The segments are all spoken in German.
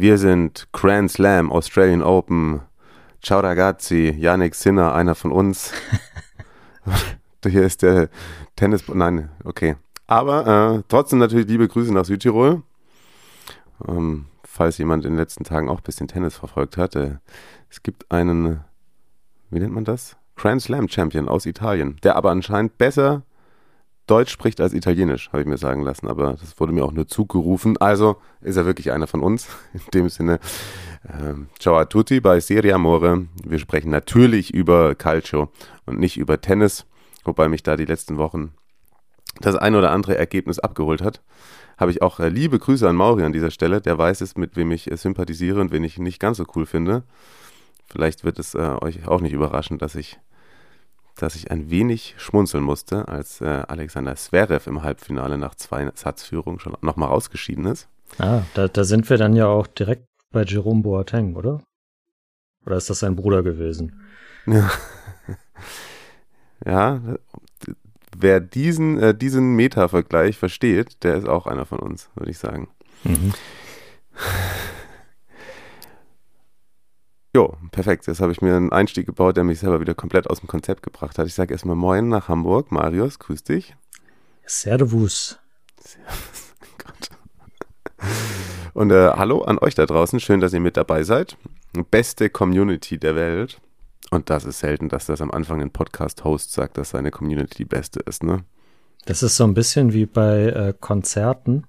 Wir sind Grand Slam, Australian Open. Ciao ragazzi, Yannick Sinner, einer von uns. Hier ist der Tennis. Nein, okay. Aber äh, trotzdem natürlich liebe Grüße nach Südtirol. Ähm, falls jemand in den letzten Tagen auch ein bisschen Tennis verfolgt hat. Äh, es gibt einen, wie nennt man das? Grand Slam Champion aus Italien, der aber anscheinend besser Deutsch spricht als Italienisch, habe ich mir sagen lassen. Aber das wurde mir auch nur zugerufen. Also ist er wirklich einer von uns. In dem Sinne, ähm, ciao a tutti bei Serie Amore. Wir sprechen natürlich über Calcio und nicht über Tennis, wobei mich da die letzten Wochen das ein oder andere Ergebnis abgeholt hat. Habe ich auch äh, liebe Grüße an Mauri an dieser Stelle. Der weiß es, mit wem ich äh, sympathisiere und wen ich nicht ganz so cool finde. Vielleicht wird es äh, euch auch nicht überraschen, dass ich dass ich ein wenig schmunzeln musste, als äh, Alexander Zverev im Halbfinale nach zwei Satzführungen schon nochmal rausgeschieden ist. Ah, da, da sind wir dann ja auch direkt bei Jerome Boateng, oder? Oder ist das sein Bruder gewesen? Ja, ja wer diesen, äh, diesen Meta-Vergleich versteht, der ist auch einer von uns, würde ich sagen. Mhm. Jo, perfekt. Jetzt habe ich mir einen Einstieg gebaut, der mich selber wieder komplett aus dem Konzept gebracht hat. Ich sage erstmal Moin nach Hamburg. Marius, grüß dich. Servus. Servus. Gott. Und äh, hallo an euch da draußen. Schön, dass ihr mit dabei seid. Beste Community der Welt. Und das ist selten, dass das am Anfang ein Podcast-Host sagt, dass seine Community die beste ist, ne? Das ist so ein bisschen wie bei äh, Konzerten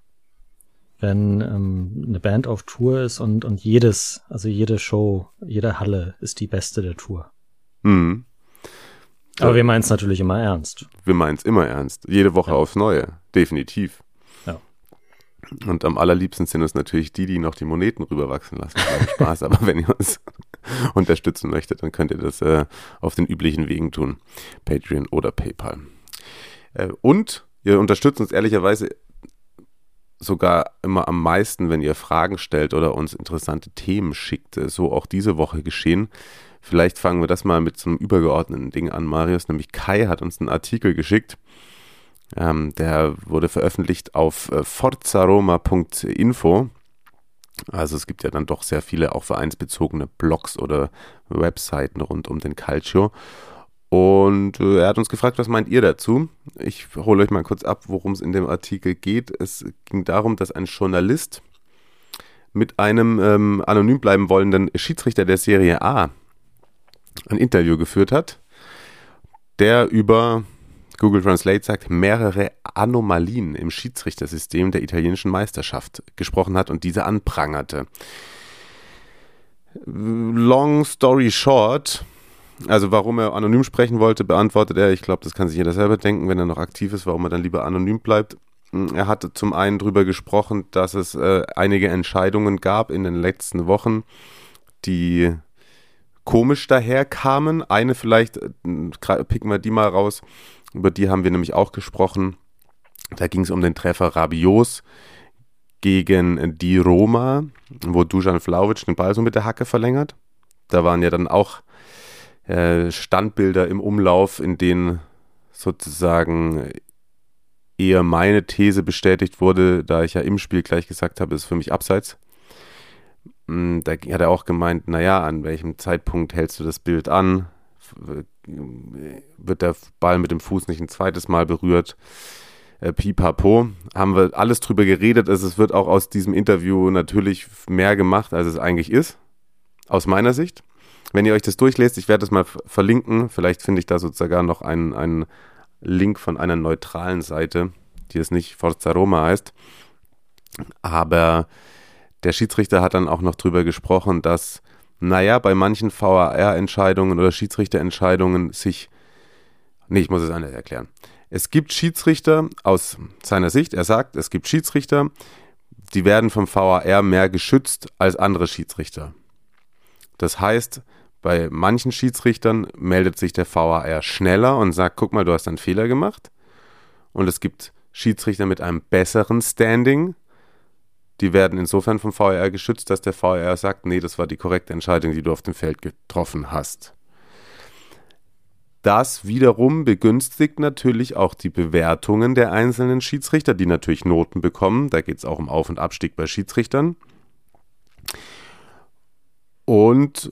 wenn ähm, eine Band auf Tour ist und, und jedes, also jede Show, jede Halle ist die beste der Tour. Mhm. Aber ja. wir meinen es natürlich immer ernst. Wir meinen es immer ernst. Jede Woche ja. aufs Neue. Definitiv. Ja. Und am allerliebsten sind es natürlich die, die noch die Moneten rüberwachsen lassen. Spaß. Aber wenn ihr uns unterstützen möchtet, dann könnt ihr das äh, auf den üblichen Wegen tun. Patreon oder PayPal. Äh, und ihr unterstützt uns ehrlicherweise sogar immer am meisten, wenn ihr Fragen stellt oder uns interessante Themen schickt. So auch diese Woche geschehen. Vielleicht fangen wir das mal mit so einem übergeordneten Ding an, Marius. Nämlich Kai hat uns einen Artikel geschickt. Ähm, der wurde veröffentlicht auf äh, forzaroma.info. Also es gibt ja dann doch sehr viele auch vereinsbezogene Blogs oder Webseiten rund um den Calcio. Und äh, er hat uns gefragt, was meint ihr dazu? Ich hole euch mal kurz ab, worum es in dem Artikel geht. Es ging darum, dass ein Journalist mit einem ähm, anonym bleiben wollenden Schiedsrichter der Serie A ein Interview geführt hat, der über Google Translate sagt, mehrere Anomalien im Schiedsrichtersystem der italienischen Meisterschaft gesprochen hat und diese anprangerte. Long story short, also warum er anonym sprechen wollte, beantwortet er. Ich glaube, das kann sich jeder selber denken, wenn er noch aktiv ist, warum er dann lieber anonym bleibt. Hm, er hatte zum einen darüber gesprochen, dass es äh, einige Entscheidungen gab in den letzten Wochen, die komisch daherkamen. Eine vielleicht, äh, picken wir die mal raus, über die haben wir nämlich auch gesprochen. Da ging es um den Treffer Rabios gegen die Roma, wo Dujan Vlaovic den Ball so mit der Hacke verlängert. Da waren ja dann auch äh, Standbilder im Umlauf, in denen sozusagen eher meine These bestätigt wurde, da ich ja im Spiel gleich gesagt habe, ist für mich abseits. Mm, da hat er auch gemeint, naja, an welchem Zeitpunkt hältst du das Bild an? Wird der Ball mit dem Fuß nicht ein zweites Mal berührt? Äh, pipapo. Haben wir alles drüber geredet. Also es wird auch aus diesem Interview natürlich mehr gemacht, als es eigentlich ist. Aus meiner Sicht. Wenn ihr euch das durchlest, ich werde das mal verlinken. Vielleicht finde ich da sozusagen noch einen, einen Link von einer neutralen Seite, die es nicht Forza Roma heißt. Aber der Schiedsrichter hat dann auch noch drüber gesprochen, dass, naja, bei manchen VAR-Entscheidungen oder Schiedsrichterentscheidungen sich. Nee, ich muss es anders erklären. Es gibt Schiedsrichter aus seiner Sicht, er sagt, es gibt Schiedsrichter, die werden vom VAR mehr geschützt als andere Schiedsrichter. Das heißt, bei manchen Schiedsrichtern meldet sich der VAR schneller und sagt, guck mal, du hast einen Fehler gemacht. Und es gibt Schiedsrichter mit einem besseren Standing, die werden insofern vom VAR geschützt, dass der VAR sagt, nee, das war die korrekte Entscheidung, die du auf dem Feld getroffen hast. Das wiederum begünstigt natürlich auch die Bewertungen der einzelnen Schiedsrichter, die natürlich Noten bekommen. Da geht es auch um Auf- und Abstieg bei Schiedsrichtern. Und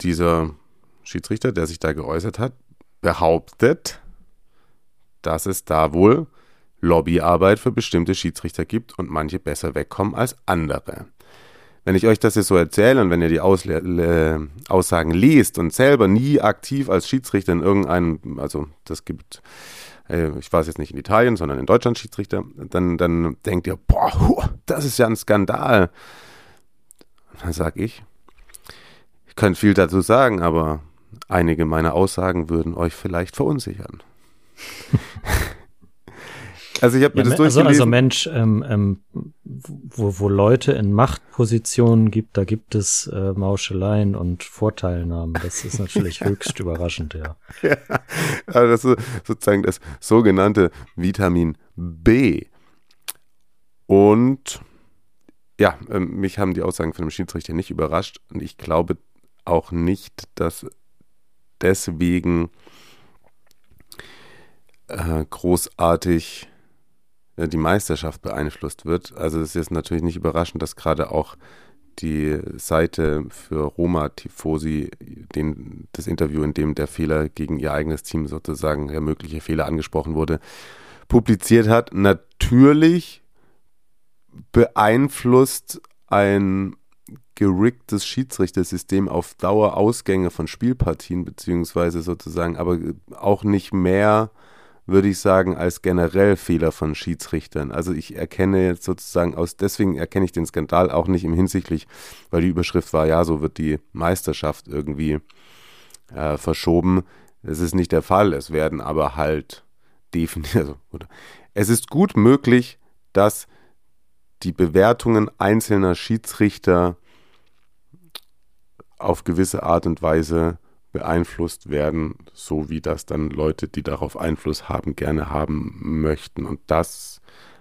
dieser Schiedsrichter, der sich da geäußert hat, behauptet, dass es da wohl Lobbyarbeit für bestimmte Schiedsrichter gibt und manche besser wegkommen als andere. Wenn ich euch das jetzt so erzähle und wenn ihr die Ausle Aussagen liest und selber nie aktiv als Schiedsrichter in irgendeinem, also das gibt, äh, ich weiß jetzt nicht in Italien, sondern in Deutschland Schiedsrichter, dann, dann denkt ihr, boah, das ist ja ein Skandal. Dann sage ich, ich könnte viel dazu sagen, aber einige meiner Aussagen würden euch vielleicht verunsichern. Also ich habe mir ja, das durchgelesen. Also, also Mensch, ähm, ähm, wo, wo Leute in Machtpositionen gibt, da gibt es äh, Mauscheleien und Vorteilnahmen. Das ist natürlich höchst überraschend, ja. ja. Also das ist sozusagen das sogenannte Vitamin B. Und ja, ähm, mich haben die Aussagen von dem Schiedsrichter nicht überrascht und ich glaube auch nicht, dass deswegen äh, großartig die Meisterschaft beeinflusst wird. Also es ist natürlich nicht überraschend, dass gerade auch die Seite für Roma Tifosi den, das Interview, in dem der Fehler gegen ihr eigenes Team sozusagen, der mögliche Fehler angesprochen wurde, publiziert hat. Natürlich beeinflusst ein geriggtes Schiedsrichtersystem auf Dauer Ausgänge von Spielpartien, beziehungsweise sozusagen, aber auch nicht mehr würde ich sagen, als generell Fehler von Schiedsrichtern. Also ich erkenne jetzt sozusagen aus, deswegen erkenne ich den Skandal auch nicht im hinsichtlich, weil die Überschrift war, ja, so wird die Meisterschaft irgendwie äh, verschoben. Es ist nicht der Fall. Es werden aber halt definitiv, also, es ist gut möglich, dass die Bewertungen einzelner Schiedsrichter auf gewisse Art und Weise beeinflusst werden, so wie das dann Leute, die darauf Einfluss haben, gerne haben möchten. Und das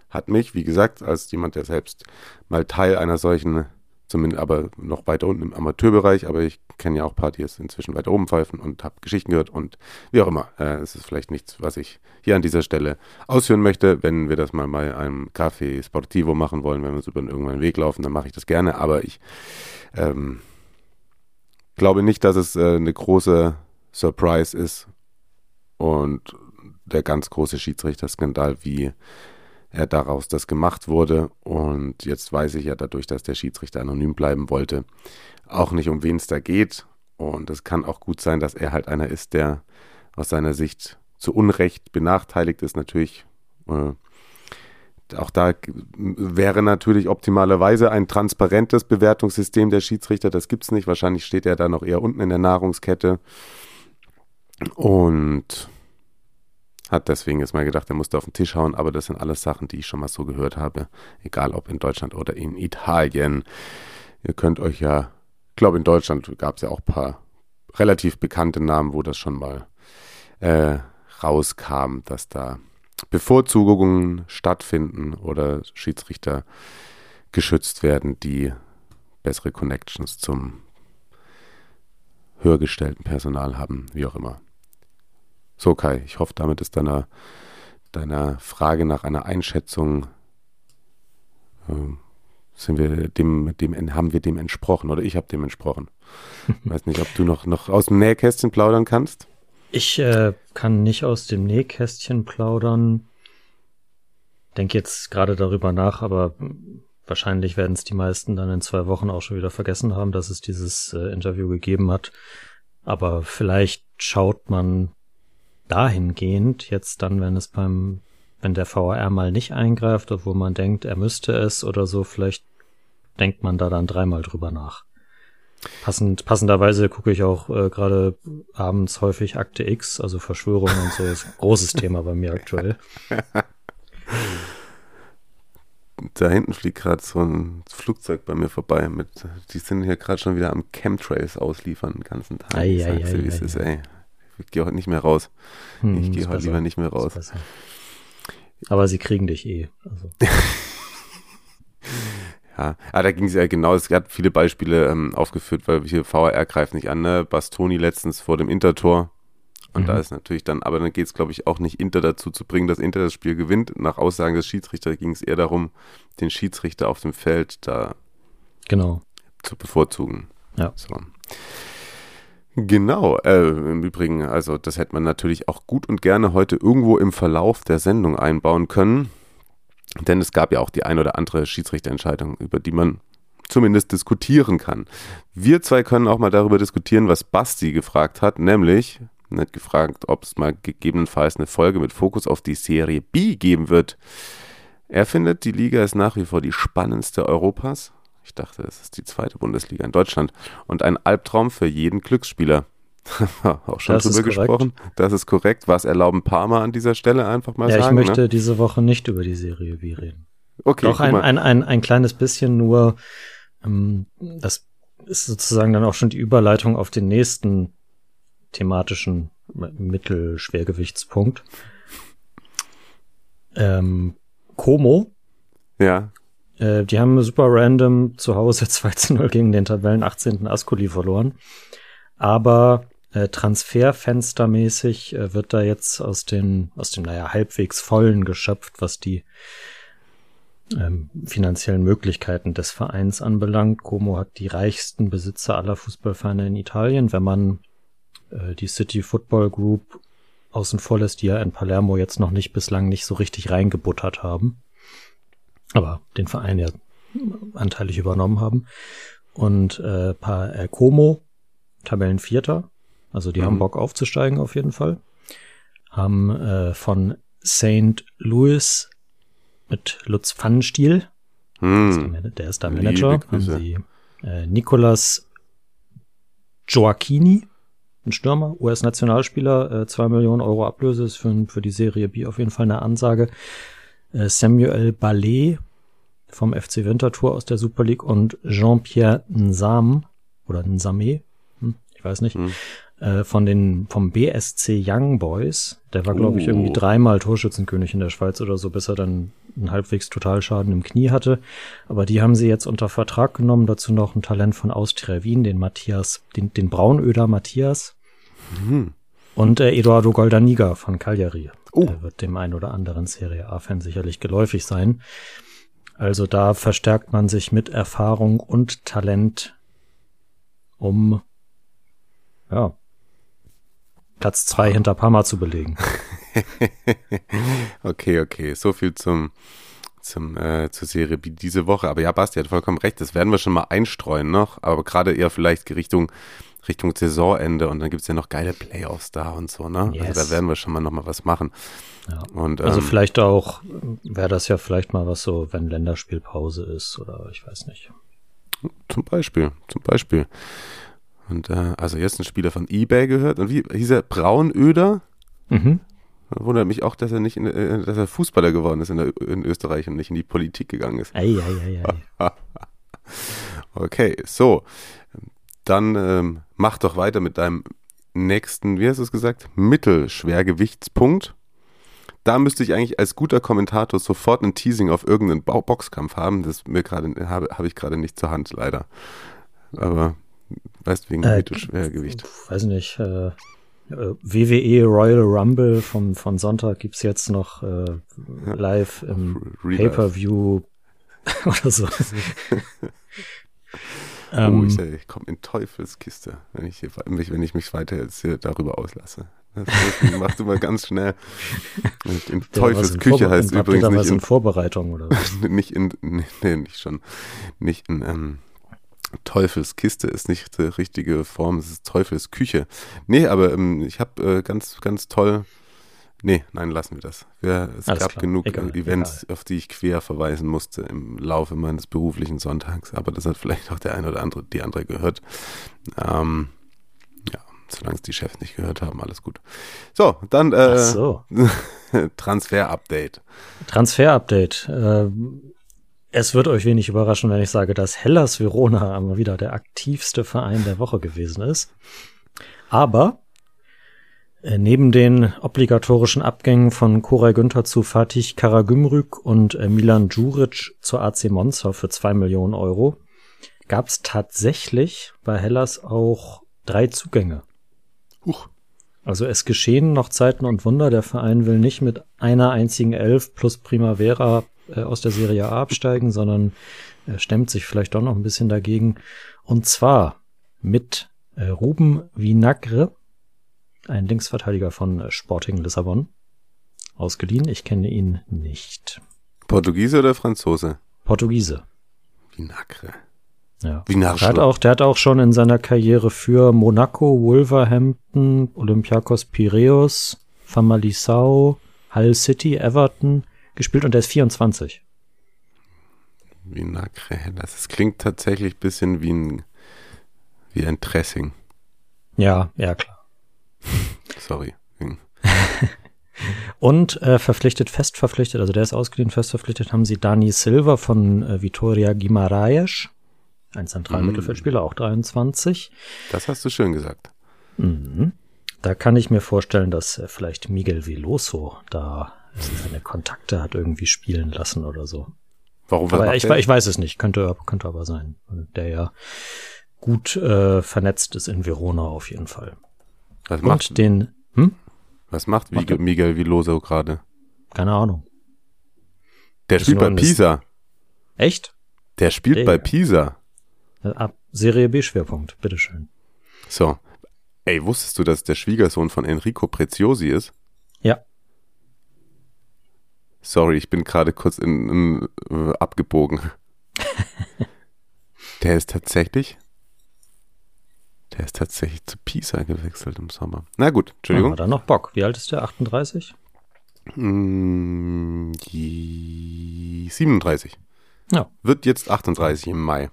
hat mich, wie gesagt, als jemand, der selbst mal Teil einer solchen, zumindest aber noch weiter unten im Amateurbereich, aber ich kenne ja auch Partys inzwischen weiter oben pfeifen und habe Geschichten gehört und wie auch immer. Äh, es ist vielleicht nichts, was ich hier an dieser Stelle ausführen möchte. Wenn wir das mal bei einem Café Sportivo machen wollen, wenn wir uns über irgendeinen Weg laufen, dann mache ich das gerne. Aber ich ähm, glaube nicht, dass es äh, eine große Surprise ist und der ganz große Schiedsrichterskandal, wie er daraus das gemacht wurde. Und jetzt weiß ich ja dadurch, dass der Schiedsrichter anonym bleiben wollte, auch nicht, um wen es da geht. Und es kann auch gut sein, dass er halt einer ist, der aus seiner Sicht zu Unrecht benachteiligt ist. Natürlich äh, auch da wäre natürlich optimalerweise ein transparentes Bewertungssystem der Schiedsrichter. Das gibt es nicht. Wahrscheinlich steht er da noch eher unten in der Nahrungskette. Und hat deswegen jetzt mal gedacht, er musste auf den Tisch hauen. Aber das sind alles Sachen, die ich schon mal so gehört habe. Egal ob in Deutschland oder in Italien. Ihr könnt euch ja, ich glaube in Deutschland gab es ja auch ein paar relativ bekannte Namen, wo das schon mal äh, rauskam, dass da Bevorzugungen stattfinden oder Schiedsrichter geschützt werden, die bessere Connections zum höhergestellten Personal haben, wie auch immer. So Kai, ich hoffe, damit ist deiner, deiner Frage nach einer Einschätzung äh, sind wir dem, dem, haben wir dem entsprochen oder ich habe dem entsprochen. Ich weiß nicht, ob du noch, noch aus dem Nähkästchen plaudern kannst. Ich äh, kann nicht aus dem Nähkästchen plaudern. Denke jetzt gerade darüber nach, aber wahrscheinlich werden es die meisten dann in zwei Wochen auch schon wieder vergessen haben, dass es dieses äh, Interview gegeben hat. Aber vielleicht schaut man dahingehend jetzt dann, wenn es beim, wenn der VAR mal nicht eingreift, obwohl man denkt, er müsste es oder so, vielleicht denkt man da dann dreimal drüber nach. Passend, passenderweise gucke ich auch äh, gerade abends häufig Akte X, also Verschwörungen und so, ist ein großes Thema bei mir aktuell. Da hinten fliegt gerade so ein Flugzeug bei mir vorbei. Mit, die sind hier gerade schon wieder am Chemtrails ausliefern den ganzen Tag. Ei, ich ei, ei, wie es ist, ey. Ich gehe heute nicht mehr raus. Hm, ich gehe heute besser. lieber nicht mehr raus. Aber sie kriegen dich eh. Also. Ja, ah, da ging es ja genau, es gab viele Beispiele ähm, aufgeführt, weil hier VAR greift nicht an, ne? Bastoni letztens vor dem Intertor. Und Mhm. da ist natürlich dann, aber dann geht es, glaube ich, auch nicht Inter dazu zu bringen, dass Inter das Spiel gewinnt. Nach Aussagen des Schiedsrichters ging es eher darum, den Schiedsrichter auf dem Feld da Genau. zu bevorzugen. Ja. So. Genau, äh, im Übrigen, also das hätte man natürlich auch gut und gerne heute irgendwo im Verlauf der Sendung einbauen können. Denn es gab ja auch die ein oder andere Schiedsrichterentscheidung, über die man zumindest diskutieren kann. Wir zwei können auch mal darüber diskutieren, was Basti gefragt hat, nämlich nicht gefragt, ob es mal gegebenenfalls eine Folge mit Fokus auf die Serie B geben wird. Er findet, die Liga ist nach wie vor die spannendste Europas. Ich dachte, es ist die zweite Bundesliga in Deutschland und ein Albtraum für jeden Glücksspieler. auch schon Das drüber gesprochen. Das ist korrekt. Was erlauben Parma an dieser Stelle einfach mal ja, ich sagen? möchte ne? diese Woche nicht über die Serie wie reden. Okay, Doch ein, ein, ein, ein kleines bisschen nur, ähm, das ist sozusagen dann auch schon die Überleitung auf den nächsten thematischen Mittelschwergewichtspunkt. Ähm, Como, ja, äh, die haben super random zu Hause 2 zu 0 gegen den Tabellen 18. Ascoli verloren. Aber äh, transferfenstermäßig äh, wird da jetzt aus den, aus dem, naja, halbwegs vollen geschöpft, was die ähm, finanziellen Möglichkeiten des Vereins anbelangt. Como hat die reichsten Besitzer aller Fußballvereine in Italien. Wenn man äh, die City Football Group außen vor lässt, die ja in Palermo jetzt noch nicht bislang nicht so richtig reingebuttert haben aber den Verein ja anteilig übernommen haben. Und äh, pa äh, Como, Tabellenvierter, also die Mhm. haben Bock aufzusteigen auf jeden Fall, haben äh, von St. Louis mit Lutz Pfannenstiel, der ist der der ist da Manager, haben sie äh, Nicolas Gioacchini, ein Stürmer, US-Nationalspieler, äh, zwei Millionen Euro Ablöse ist für, für die Serie B auf jeden Fall eine Ansage. Äh, Samuel Ballet vom FC Winterthur aus der Super League und Jean-Pierre Nsam oder Nsame, hm, ich weiß nicht, Hm. Äh, von den vom BSC Young Boys. Der war, glaube ich, Oh. irgendwie dreimal Torschützenkönig in der Schweiz oder so, bis er dann einen halbwegs Totalschaden im Knie hatte. Aber die haben sie jetzt unter Vertrag genommen. Dazu noch ein Talent von Austria Wien, den Matthias, den, den Braunöder Matthias. Hm. Und äh, Eduardo Goldaniga von Cagliari. Oh. Der wird dem ein oder anderen Serie A-Fan sicherlich geläufig sein. Also da verstärkt man sich mit Erfahrung und Talent, um ja, Platz zwei hinter Parma zu belegen. Okay, okay. So viel zum, zum, äh, zur Serie B diese Woche. Aber ja, Basti hat vollkommen recht. Das werden wir schon mal einstreuen noch. Aber gerade eher vielleicht Richtung, Richtung Saisonende. Und dann gibt's ja noch geile Playoffs da und so, ne? Yes. Also da werden wir schon mal noch mal was machen. Ja. Und, Also ähm, vielleicht auch, wäre das ja vielleicht mal was so, wenn Länderspielpause ist oder ich weiß nicht. Zum Beispiel, zum Beispiel. Und äh, also jetzt ein Spieler von eBay gehört. Und wie hieß er? Braunöder? Mhm. Wundert mich auch, dass er nicht, in, äh, dass er Fußballer geworden ist in, der, in Österreich und nicht in die Politik gegangen ist. Ei, ei, ei, ei. Okay, so. Dann ähm, mach doch weiter mit deinem nächsten, wie hast du es gesagt? Mittelschwergewichtspunkt. Da müsste ich eigentlich als guter Kommentator sofort ein Teasing auf irgendeinen Boxkampf haben. Das mir gerade habe habe ich gerade nicht zur Hand leider. Aber weißt wegen Äh, Mittelschwergewicht. weiß nicht, äh, äh, WWE Royal Rumble von, von Sonntag gibt's jetzt noch äh, live im. Pay-Per-View oder so. Oh, ähm, ich, sag, ich komme in Teufelskiste, wenn ich, hier, mich, wenn ich mich weiter jetzt hier darüber auslasse. Das du mal ganz schnell. In Teufelsküche heißt übrigens nicht in Vorbereitung oder was? nicht in, nee, nee, nicht schon, nicht in, ähm, Teufelskiste ist nicht die richtige Form, es ist Teufelsküche. Nee, aber ähm, ich habe äh, ganz, ganz toll, nee, nein, lassen wir das. Wir, es Alles gab klar, genug egal, äh, Events, auf die ich quer verweisen musste im Laufe meines beruflichen Sonntags, aber das hat vielleicht auch der eine oder andere, die andere gehört. Ähm, ja, solange es die Chefs nicht gehört haben, alles gut. So, dann äh, so. Transfer-Update. Transfer-Update. Äh, Es wird euch wenig überraschen, wenn ich sage, dass Hellas Verona einmal wieder der aktivste Verein der Woche gewesen ist. Aber äh, neben den obligatorischen Abgängen von Koray Günther zu Fatih Karagümrük und äh, Milan Djuric zur AC Monza für zwei Millionen Euro gab es tatsächlich bei Hellas auch drei Zugänge. Huch. Also es geschehen noch Zeiten und Wunder. Der Verein will nicht mit einer einzigen Elf plus Primavera äh, aus der Serie A absteigen, sondern äh, stemmt sich vielleicht doch noch ein bisschen dagegen. Und zwar mit äh, Ruben Vinagre, ein Linksverteidiger von äh, Sporting Lissabon, ausgeliehen. Ich kenne ihn nicht. Portugiese oder Franzose? Portugiese. Vinagre. Ja. Vinagre. Der hat auch, der hat auch schon in seiner Karriere für Monaco, Wolverhampton, Olympiakos Piraeus, Famalicão, Hull City, Everton gespielt und der ist 24. Vinagre Hellas. Es klingt tatsächlich ein bisschen wie ein, wie ein Dressing. Ja, ja klar. Sorry. Hm. Und äh, verpflichtet, fest verpflichtet, also der ist ausgeliehen, fest verpflichtet, haben sie Dani Silva von äh, Vitoria Guimaraes, ein Zentralmittelfeldspieler, auch 23. Das hast du schön gesagt. Mhm. Da kann ich mir vorstellen, dass äh, vielleicht Miguel Veloso da seine Kontakte hat irgendwie spielen lassen oder so. Warum Aber macht ich, ich weiß es nicht, könnte, könnte aber sein. Der ja gut äh, vernetzt ist in Verona auf jeden Fall. was macht, Und den, hm? was macht Macht Miguel, Miguel Viloso gerade? Keine Ahnung. Der spielt bei Pisa. Echt? Der spielt Der- bei Pisa. Äh, Ab Serie B Schwerpunkt, bitteschön. So. Ey, wusstest du, dass der Schwiegersohn von Enrico Preziosi ist? Ja. Sorry, ich bin gerade kurz in, in, äh, abgebogen. der ist tatsächlich. Der ist tatsächlich zu Pisa gewechselt im Sommer. Na gut, Haben wir Entschuldigung. da noch Bock. Wie alt ist der? 38? Mm, die 37. Ja. Wird jetzt 38 im Mai.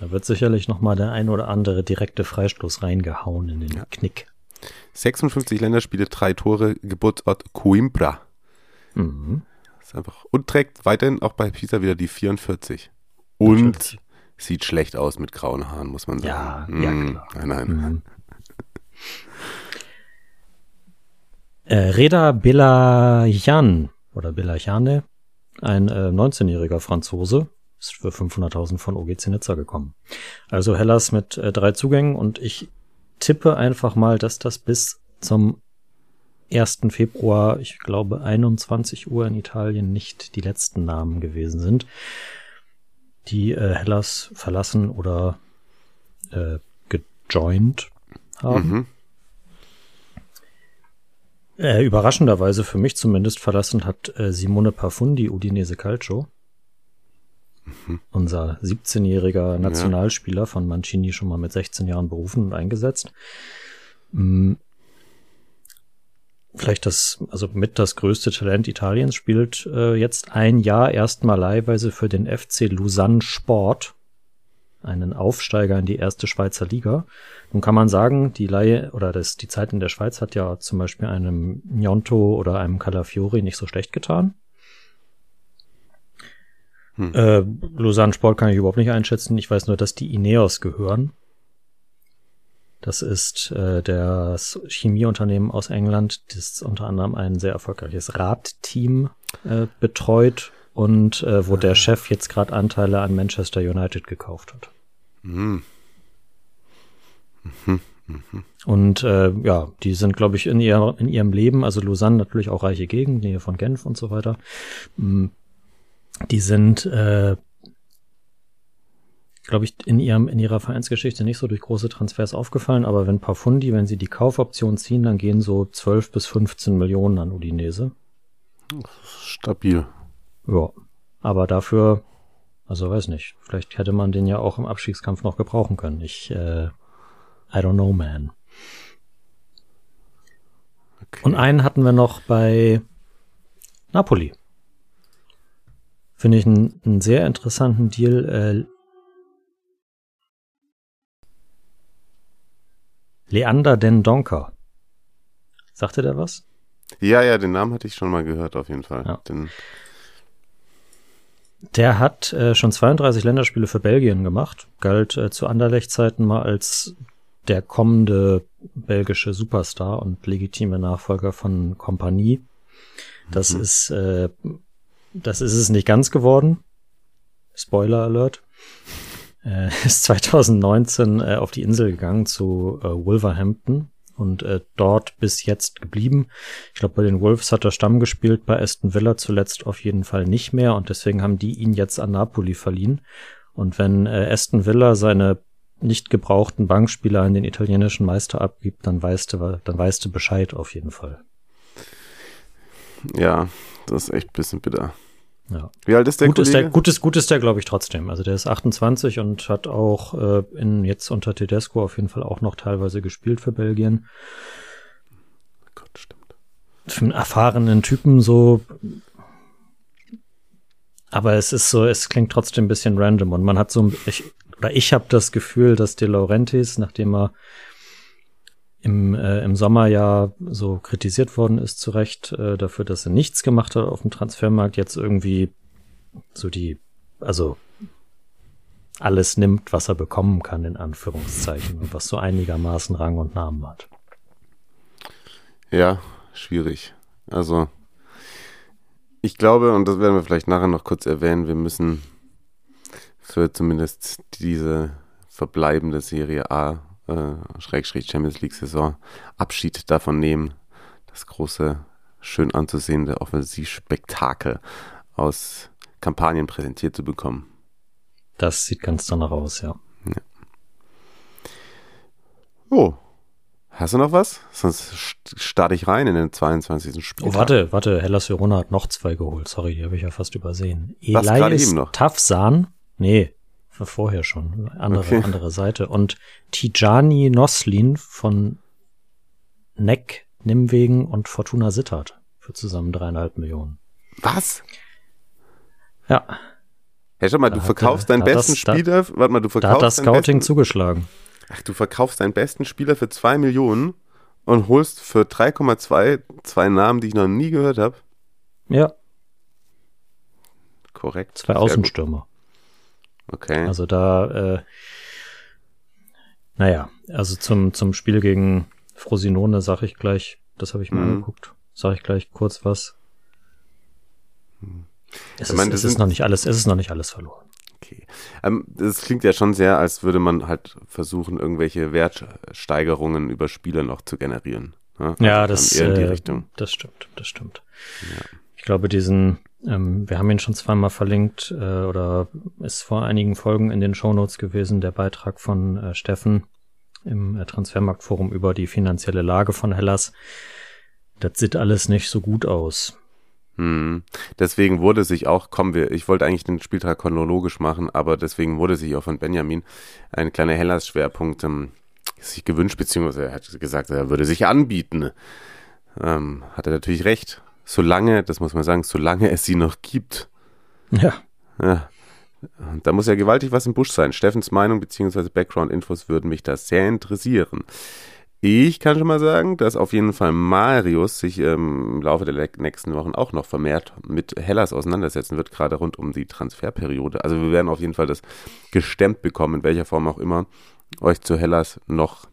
Da wird sicherlich noch mal der ein oder andere direkte Freistoß reingehauen in den Knick. 56 Länderspiele, drei Tore, Geburtsort Coimbra. Mhm. Ist einfach, und trägt weiterhin auch bei Pisa wieder die 44. Und Natürlich. sieht schlecht aus mit grauen Haaren, muss man Ja, sagen. ja, Mm, klar. Nein, nein. Mhm. Äh, Reda Belajan oder Belajane, ein äh, 19-jähriger Franzose, ist für 500.000 von OGC Nizza gekommen. Also Hellas mit äh, drei Zugängen und ich tippe einfach mal, dass das bis zum 1. Februar, ich glaube 21 Uhr in Italien nicht die letzten Namen gewesen sind, die äh, Hellas verlassen oder äh, gejoint haben. Mhm. Äh, überraschenderweise für mich zumindest verlassen hat äh, Simone Parfundi Udinese Calcio. Unser 17-jähriger Nationalspieler von Mancini schon mal mit 16 Jahren berufen und eingesetzt. Mm. Vielleicht das, also mit das größte Talent Italiens spielt äh, jetzt ein Jahr erstmal leihweise für den FC Lausanne Sport, einen Aufsteiger in die erste Schweizer Liga. Nun kann man sagen, die Leihe oder das, die Zeit in der Schweiz hat ja zum Beispiel einem Njonto oder einem Calafiori nicht so schlecht getan. Hm. Äh, Lausanne Sport kann ich überhaupt nicht einschätzen. Ich weiß nur, dass die Ineos gehören. Das ist äh, das Chemieunternehmen aus England, das unter anderem ein sehr erfolgreiches Radteam äh, betreut und äh, wo der Chef jetzt gerade Anteile an Manchester United gekauft hat. Mhm. Und äh, ja, die sind, glaube ich, in, ihr, in ihrem Leben, also Lausanne natürlich auch reiche Gegend, Nähe von Genf und so weiter. Mm, Die sind, äh, glaube ich, in ihrem in ihrer Vereinsgeschichte nicht so durch große Transfers aufgefallen, aber wenn Parfundi, wenn sie die Kaufoption ziehen, dann gehen so 12 bis 15 Millionen an Udinese. Stabil. Ja, aber dafür, also weiß nicht, vielleicht hätte man den ja auch im Abstiegskampf noch gebrauchen können. Ich, äh, I don't know, man. Okay. Und einen hatten wir noch bei Napoli. Finde ich einen, einen sehr interessanten Deal. Äh, Leander Den Donker. Sagte der was? ja, ja, den Namen hatte ich schon mal gehört, auf jeden Fall. Ja. Den, Der hat äh, schon 32 Länderspiele für Belgien gemacht, galt äh, zu Anderlecht-Zeiten mal als der kommende belgische Superstar und legitime Nachfolger von Kompanie. Das mhm. ist, äh, das ist es nicht ganz geworden. Spoiler Alert. Äh, ist 2019 äh, auf die Insel gegangen zu äh, Wolverhampton und äh, dort bis jetzt geblieben. Ich glaube, bei den Wolves hat er Stamm gespielt, bei Aston Villa zuletzt auf jeden Fall nicht mehr und deswegen haben die ihn jetzt an Napoli verliehen. Und wenn äh, Aston Villa seine nicht gebrauchten Bankspieler an den italienischen Meister abgibt, dann weißt du, dann weißt du Bescheid auf jeden Fall. Ja, das ist echt ein bisschen bitter. Ja. Wie alt ist der gut Kollege? Ist der, gut ist, gut ist der, glaube ich, trotzdem. Also der ist 28 und hat auch äh, in, jetzt unter Tedesco auf jeden Fall auch noch teilweise gespielt für Belgien. Gott, stimmt. Für einen erfahrenen Typen so. Aber es ist so, es klingt trotzdem ein bisschen random und man hat so, ich, oder ich habe das Gefühl, dass De Laurentiis, nachdem er im, äh, im Sommer ja so kritisiert worden ist, zu Recht, äh, dafür, dass er nichts gemacht hat auf dem Transfermarkt, jetzt irgendwie so die, also alles nimmt, was er bekommen kann, in Anführungszeichen, und was so einigermaßen Rang und Namen hat. Ja, schwierig. Also, ich glaube, und das werden wir vielleicht nachher noch kurz erwähnen, wir müssen für zumindest diese verbleibende Serie A äh, Schrägstrich Champions League Saison Abschied davon nehmen, das große, schön anzusehende Offensivspektakel aus Kampagnen präsentiert zu bekommen. Das sieht ganz danach aus, ja. ja. Oh, Hast du noch was? Sonst starte ich rein in den 22. Spiel. Oh, warte, warte, Hellas Verona hat noch zwei geholt. Sorry, die habe ich ja fast übersehen. Elias Tafsan, nee, vorher schon. Andere, okay. andere Seite. Und Tijani Noslin von Neck, Nimwegen und Fortuna Sittard für zusammen dreieinhalb Millionen. Was? Ja. Hey, schau mal, da du verkaufst deinen besten das, Spieler. Da, warte mal, du verkaufst. Da hat das Scouting besten, zugeschlagen. Ach, du verkaufst deinen besten Spieler für zwei Millionen und holst für 3,2 zwei Namen, die ich noch nie gehört habe. Ja. Korrekt. Zwei Außenstürmer. Okay. Also da, äh, naja, also zum, zum Spiel gegen Frosinone sag ich gleich, das habe ich mir mhm. angeguckt, sag ich gleich kurz was. Es, ist, meine, es ist noch nicht alles, es ist noch nicht alles verloren. Okay. Ähm, das klingt ja schon sehr, als würde man halt versuchen, irgendwelche Wertsteigerungen über Spiele noch zu generieren. Ne? Also ja, das, in die äh, Richtung. das stimmt, das stimmt. Ja. Ich glaube, diesen, ähm, wir haben ihn schon zweimal verlinkt äh, oder ist vor einigen Folgen in den Shownotes gewesen, der Beitrag von äh, Steffen im äh, Transfermarktforum über die finanzielle Lage von Hellas. Das sieht alles nicht so gut aus. Hm. Deswegen wurde sich auch, kommen wir, ich wollte eigentlich den Spieltag chronologisch machen, aber deswegen wurde sich auch von Benjamin ein kleiner Hellas-Schwerpunkt ähm, sich gewünscht, beziehungsweise er hat gesagt, er würde sich anbieten. Ähm, hat er natürlich recht solange, das muss man sagen, solange es sie noch gibt. Ja. ja. Da muss ja gewaltig was im Busch sein. Steffens Meinung bzw. Background-Infos würden mich da sehr interessieren. Ich kann schon mal sagen, dass auf jeden Fall Marius sich ähm, im Laufe der nächsten Wochen auch noch vermehrt mit Hellas auseinandersetzen wird, gerade rund um die Transferperiode. Also wir werden auf jeden Fall das gestemmt bekommen, in welcher Form auch immer, euch zu Hellas noch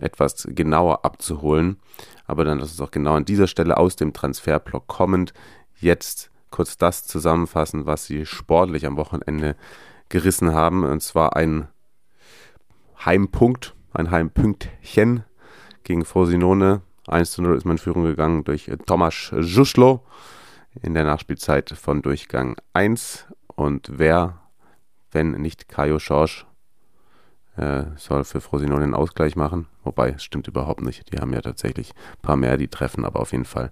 etwas genauer abzuholen. Aber dann lass uns auch genau an dieser Stelle aus dem Transferblock kommend jetzt kurz das zusammenfassen, was sie sportlich am Wochenende gerissen haben. Und zwar ein Heimpunkt, ein Heimpünktchen gegen Frosinone. 1 zu 0 ist man in Führung gegangen durch Tomasz Juschlo in der Nachspielzeit von Durchgang 1. Und wer, wenn nicht Kajo Schorsch, äh, soll für Frosinone einen Ausgleich machen. Wobei, es stimmt überhaupt nicht. Die haben ja tatsächlich ein paar mehr, die treffen, aber auf jeden Fall.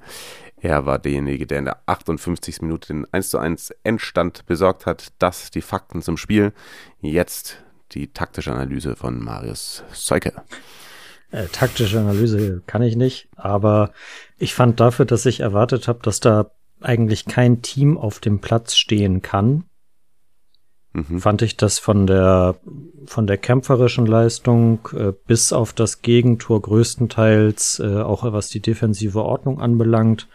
Er war derjenige, der in der 58. Minute den 1 zu 1 Endstand besorgt hat. Das die Fakten zum Spiel. Jetzt die taktische Analyse von Marius Seuke. Äh, taktische Analyse kann ich nicht, aber ich fand dafür, dass ich erwartet habe, dass da eigentlich kein Team auf dem Platz stehen kann, mhm. fand ich das von der von der kämpferischen Leistung äh, bis auf das Gegentor größtenteils äh, auch was die defensive Ordnung anbelangt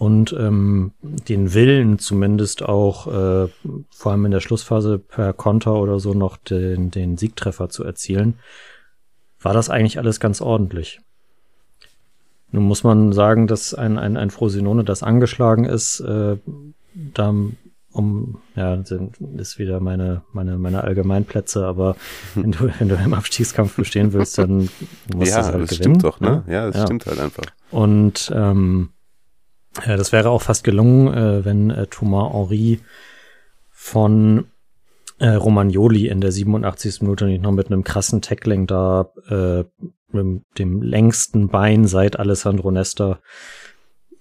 und ähm, den Willen zumindest auch äh, vor allem in der Schlussphase per Konter oder so noch den, den Siegtreffer zu erzielen, war das eigentlich alles ganz ordentlich. Nun muss man sagen, dass ein, ein, ein Frosinone, das angeschlagen ist, äh, da um, ja, sind, ist wieder meine, meine, meine Allgemeinplätze, aber wenn du, wenn du im Abstiegskampf bestehen willst, dann musst ja, du halt das gewinnen. stimmt doch, ne? ne? Ja, das Ja. stimmt halt einfach. Und ähm, ja, das wäre auch fast gelungen, äh, wenn äh, Thomas Henry von äh, Romagnoli in der 87. Minute nicht noch mit einem krassen Tackling da äh, mit dem längsten Bein seit Alessandro Nesta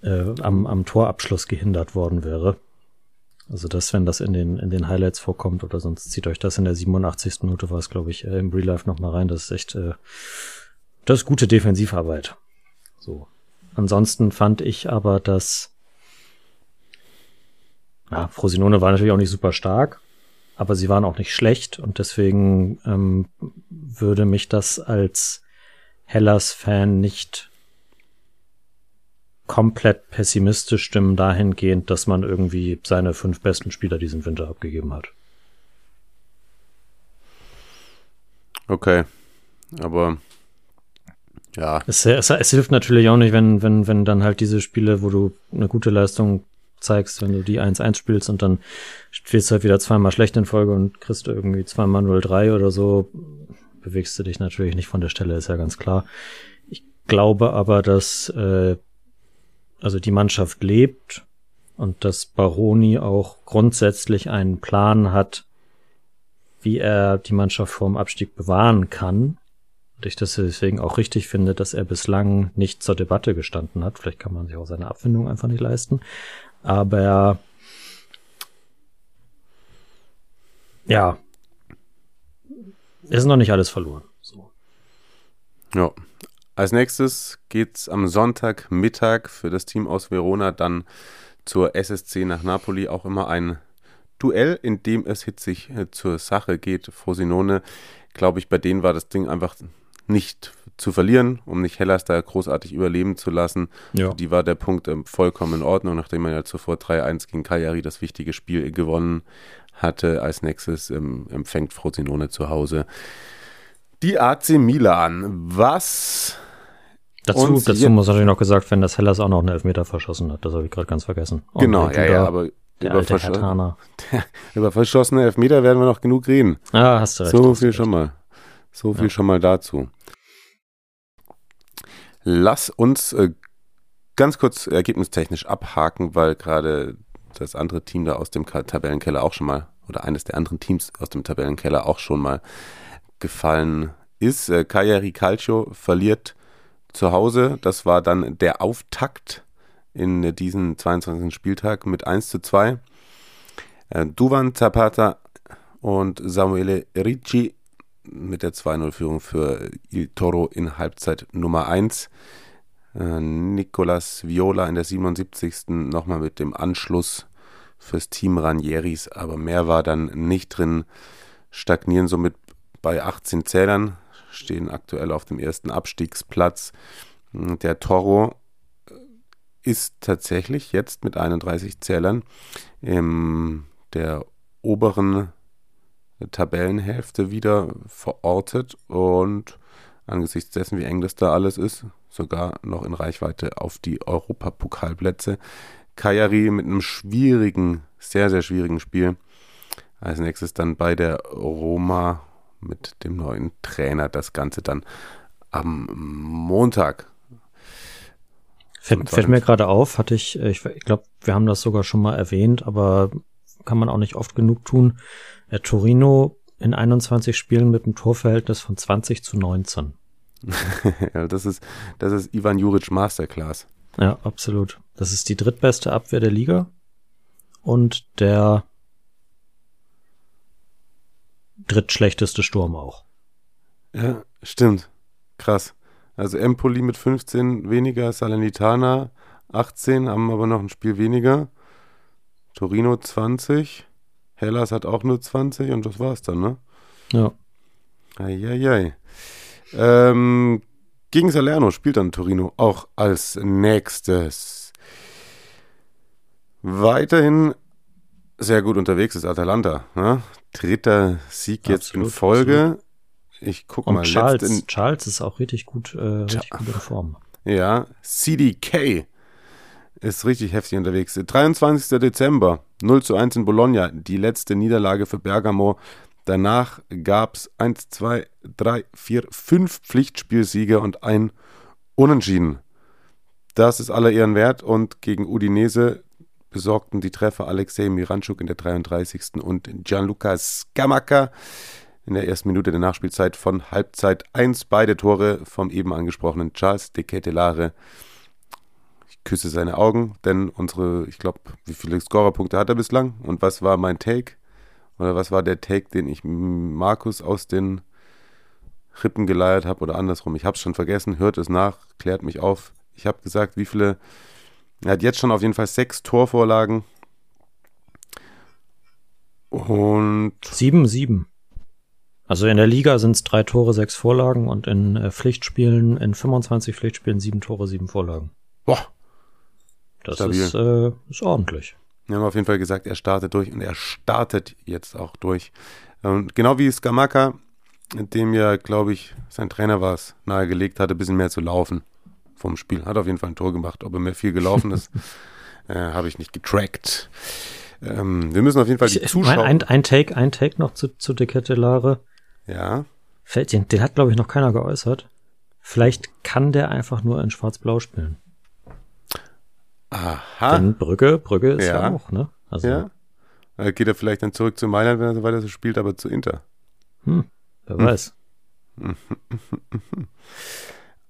äh, am, am Torabschluss gehindert worden wäre. Also das, wenn das in den, in den Highlights vorkommt oder sonst zieht euch das in der 87. Minute war es, glaube ich, äh, im Real Life noch mal rein. Das ist echt, äh, das ist gute Defensivarbeit. So. Ansonsten fand ich aber, dass ja, Frosinone war natürlich auch nicht super stark, aber sie waren auch nicht schlecht und deswegen ähm, würde mich das als Hellas-Fan nicht komplett pessimistisch stimmen dahingehend, dass man irgendwie seine fünf besten Spieler diesen Winter abgegeben hat. Okay. Aber ja, Es, es, es hilft natürlich auch nicht, wenn, wenn, wenn dann halt diese Spiele, wo du eine gute Leistung zeigst, wenn du die 1-1 spielst und dann spielst du halt wieder zweimal schlecht in Folge und kriegst du irgendwie zweimal 0-3 oder so, bewegst du dich natürlich nicht von der Stelle, ist ja ganz klar. Ich glaube aber, dass äh, also die Mannschaft lebt und dass Baroni auch grundsätzlich einen Plan hat, wie er die Mannschaft vorm Abstieg bewahren kann. Und ich das deswegen auch richtig finde, dass er bislang nicht zur Debatte gestanden hat. Vielleicht kann man sich auch seine Abfindung einfach nicht leisten. Aber ja, ist noch nicht alles verloren. So. ja. Als nächstes geht's am Sonntagmittag für das Team aus Verona dann zur SSC nach Napoli. Auch immer ein Duell, in dem es hitzig äh, zur Sache geht. Frosinone, glaube ich, bei denen war das Ding einfach nicht zu verlieren, um nicht Hellas da großartig überleben zu lassen. Ja. Die war der Punkt ähm, vollkommen in Ordnung, nachdem man ja zuvor 3-1 gegen Cagliari das wichtige Spiel gewonnen hatte. Als nächstes ähm, empfängt Frosinone zu Hause die AC Milan. Was? Dazu, dazu muss natürlich noch gesagt werden, dass Hellas auch noch einen Elfmeter verschossen hat. Das habe ich gerade ganz vergessen. Und genau, der ja, ja, aber der über, verscho Hertaner. über verschossene Elfmeter werden wir noch genug reden. Ah, hast du recht. So viel recht. schon mal. So viel Ja. schon mal dazu. Lass uns äh, ganz kurz ergebnistechnisch abhaken, weil gerade das andere Team da aus dem Tabellenkeller auch schon mal, oder eines der anderen Teams aus dem Tabellenkeller auch schon mal gefallen ist. Äh, Cagliari Calcio verliert zu Hause. Das war dann der Auftakt in diesen 22. Spieltag mit 1 zu 2. Äh, Duvan Zapata und Samuele Ricci mit der 2-0-Führung für Il Toro in Halbzeit Nummer 1. Äh, Nicolas Viola in der 77. nochmal mit dem Anschluss fürs Team Ranieris, aber mehr war dann nicht drin. Stagnieren somit bei 18 Zählern, stehen aktuell auf dem ersten Abstiegsplatz. Der Toro ist tatsächlich jetzt mit 31 Zählern in der oberen Tabellenhälfte wieder verortet und angesichts dessen, wie eng das da alles ist, sogar noch in Reichweite auf die Europapokalplätze. Kajari mit einem schwierigen, sehr, sehr schwierigen Spiel. Als nächstes dann bei der Roma mit dem neuen Trainer das Ganze dann am Montag. Fällt, fällt mir gerade auf, hatte ich, äh, ich, ich glaube, wir haben das sogar schon mal erwähnt, aber kann man auch nicht oft genug tun. Äh, Torino in 21 Spielen mit einem Torverhältnis von 20 zu 19. ja, das ist, das ist Ivan Juric Masterclass. Ja, absolut. Das ist die drittbeste Abwehr der Liga und der drittschlechteste Sturm auch. Ja, stimmt. Krass. Also Empoli mit 15 weniger, Salernitana 18, haben aber noch ein Spiel weniger. Torino 20, Hellas hat auch nur 20 und das war's dann, ne? Ja. Eieiei. Ähm, gegen Salerno spielt dann Torino auch als nächstes. Weiterhin sehr gut unterwegs ist Atalanta. Ne? Dritter Sieg jetzt Absolut, in Folge. Ich guck Und mal. Charles, letzten- Charles ist auch richtig gut, äh, richtig gut in Form. Ja, CDK ist richtig heftig unterwegs. 23. Dezember, 0 zu 1 in Bologna, die letzte Niederlage für Bergamo. Danach gab es 1, 2, 3, 4, 5 Pflichtspielsiege und ein Unentschieden. Das ist aller Ehren wert und gegen Udinese besorgten die Treffer Alexei Miranchuk in der 33. und Gianluca Scamacca in der ersten Minute der Nachspielzeit von Halbzeit 1. Beide Tore vom eben angesprochenen Charles de Ketelare. Ich küsse seine Augen, denn unsere, ich glaube, wie viele Scorerpunkte hat er bislang? Und was war mein Take? Oder was war der Take, den ich Markus aus den Rippen geleiert habe oder andersrum? Ich habe es schon vergessen, hört es nach, klärt mich auf. Ich habe gesagt, wie viele. Er hat jetzt schon auf jeden Fall sechs Torvorlagen. Und 7-7. Also in der Liga sind es drei Tore, sechs Vorlagen und in äh, Pflichtspielen, in 25 Pflichtspielen sieben Tore, sieben Vorlagen. boah, Das Stabil. ist, äh, ist ordentlich. Wir haben auf jeden Fall gesagt, er startet durch und er startet jetzt auch durch. Und genau wie Skamaka, dem ja, glaube ich, sein Trainer war es, nahegelegt hatte, ein bisschen mehr zu laufen vom Spiel. Hat auf jeden Fall ein Tor gemacht. Ob er mehr viel gelaufen ist, äh, habe ich nicht getrackt. Ähm, wir müssen auf jeden Fall die Ich- Zuschauer. ein, ein Take, ein Take noch zu, zu De Ketelare. ja, Fällt den, den hat, glaube ich, noch keiner geäußert. Vielleicht kann der einfach nur in Schwarz-Blau spielen. aha. Denn Brügge, Brügge ist ja, Ja. auch, ne? Also, ja. Äh, geht er vielleicht dann zurück zu Mailand, wenn er so weiter so spielt, aber zu Inter. wer weiß.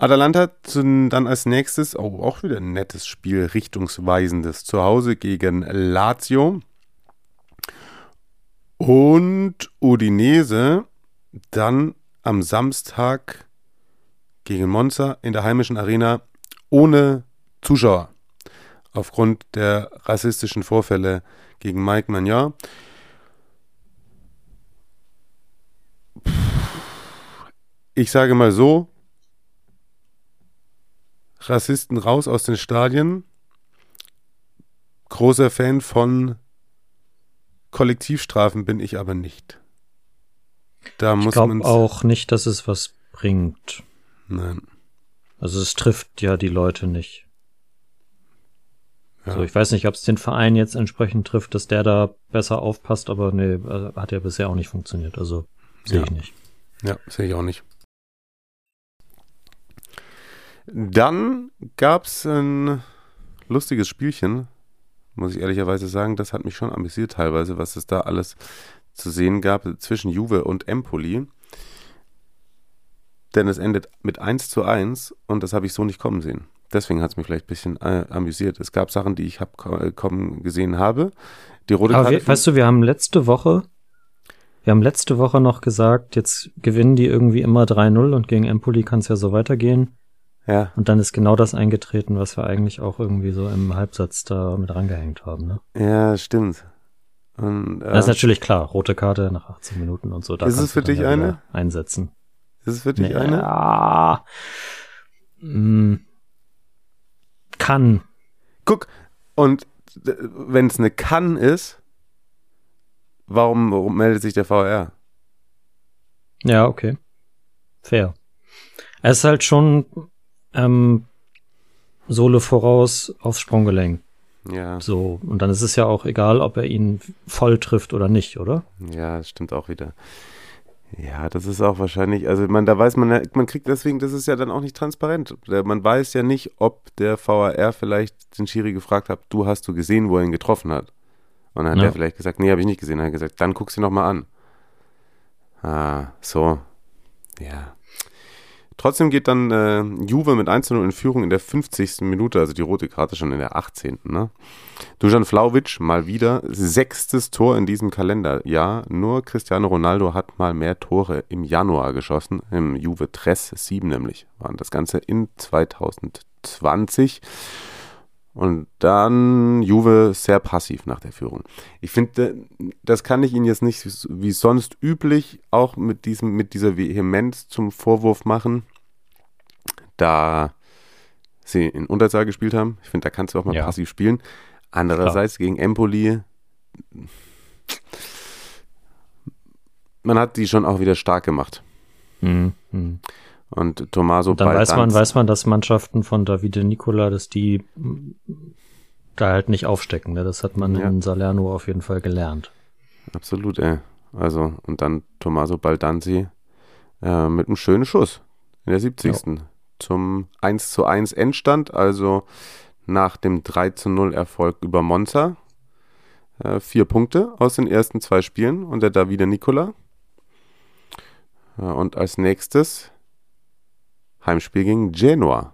Atalanta dann als nächstes, oh, auch wieder ein nettes Spiel, richtungsweisendes. Zu Hause gegen Lazio. Und Udinese dann am Samstag gegen Monza in der heimischen Arena ohne Zuschauer. Aufgrund der rassistischen Vorfälle gegen Mike Magnon. Ich sage mal so, Rassisten raus aus den Stadien. Großer Fan von Kollektivstrafen bin ich aber nicht. Da Ich muss glaube man auch nicht, dass es was bringt. Nein. Also es trifft ja die Leute nicht. Ja. So, ich weiß nicht, ob es den Verein jetzt entsprechend trifft, dass der da besser aufpasst, aber nee, äh, hat ja bisher auch nicht funktioniert. Also sehe Ja. ich nicht. Ja, sehe ich auch nicht. Dann gab es ein lustiges Spielchen, muss ich ehrlicherweise sagen. Das hat mich schon amüsiert teilweise, was es da alles zu sehen gab zwischen Juve und Empoli. Denn es endet mit 1 zu 1 und das habe ich so nicht kommen sehen. Deswegen hat es mich vielleicht ein bisschen äh, amüsiert. Es gab Sachen, die ich hab, ko- kommen gesehen habe. Die rote Aber Karte. wir, weißt du, wir haben letzte Woche, wir haben letzte Woche noch gesagt, jetzt gewinnen die irgendwie immer 3-0 und gegen Empoli kann es ja so weitergehen. Ja, Und dann ist genau das eingetreten, was wir eigentlich auch irgendwie so im Halbsatz da mit rangehängt haben. Ne? ja, stimmt. Und, äh, Das ist natürlich klar, rote Karte nach 18 Minuten und so. Da Ist es für dich ja eine? Einsetzen. ist es für dich Nee, eine? Ja. Mm. Kann. Guck, und wenn es eine Kann ist, warum, warum meldet sich der VR? Ja, okay. Fair. Es ist halt schon ähm, Sohle voraus aufs Sprunggelenk. Ja, So. Und dann ist es ja auch egal, ob er ihn voll trifft oder nicht, oder? ja, das stimmt auch wieder. Ja, das ist auch wahrscheinlich, also man, da weiß man, man kriegt deswegen, das ist ja dann auch nicht transparent. Man weiß ja nicht, ob der VAR vielleicht den Schiri gefragt hat, du hast du gesehen, wo er ihn getroffen hat. Und dann hat Ja. er vielleicht gesagt, nee, habe ich nicht gesehen. Dann hat er gesagt, dann guck's dir nochmal an. Ah, so. Ja. Trotzdem geht dann äh, Juve mit 1 zu 0 in Führung in der 50. Minute, also die rote Karte schon in der 18. Ne? Dujan Vlaovic mal wieder sechstes Tor in diesem Kalenderjahr. Nur Cristiano Ronaldo hat mal mehr Tore im Januar geschossen, im Juve Tress, sieben nämlich, waren das Ganze in 2020. Und dann Juve sehr passiv nach der Führung. Ich finde, das kann ich Ihnen jetzt nicht wie sonst üblich auch mit, diesem, mit dieser Vehemenz zum Vorwurf machen, da sie in Unterzahl gespielt haben. Ich finde, da kannst du auch mal Ja. passiv spielen. Andererseits Klar. gegen Empoli, man hat die schon auch wieder stark gemacht. Mhm. Und Tommaso Dann weiß man, weiß man, dass Mannschaften von Davide Nicola, dass die da halt nicht aufstecken. Ne? Das hat man ja. in Salerno auf jeden Fall gelernt. Absolut, ey. Also, und dann Tommaso Baldanzi äh, mit einem schönen Schuss in der 70. Ja. Zum 1 zu 1 Endstand, also nach dem 3 zu 0 Erfolg über Monza. Äh, vier Punkte aus den ersten zwei Spielen und der Davide Nicola. Äh, und als nächstes Heimspiel gegen Genua.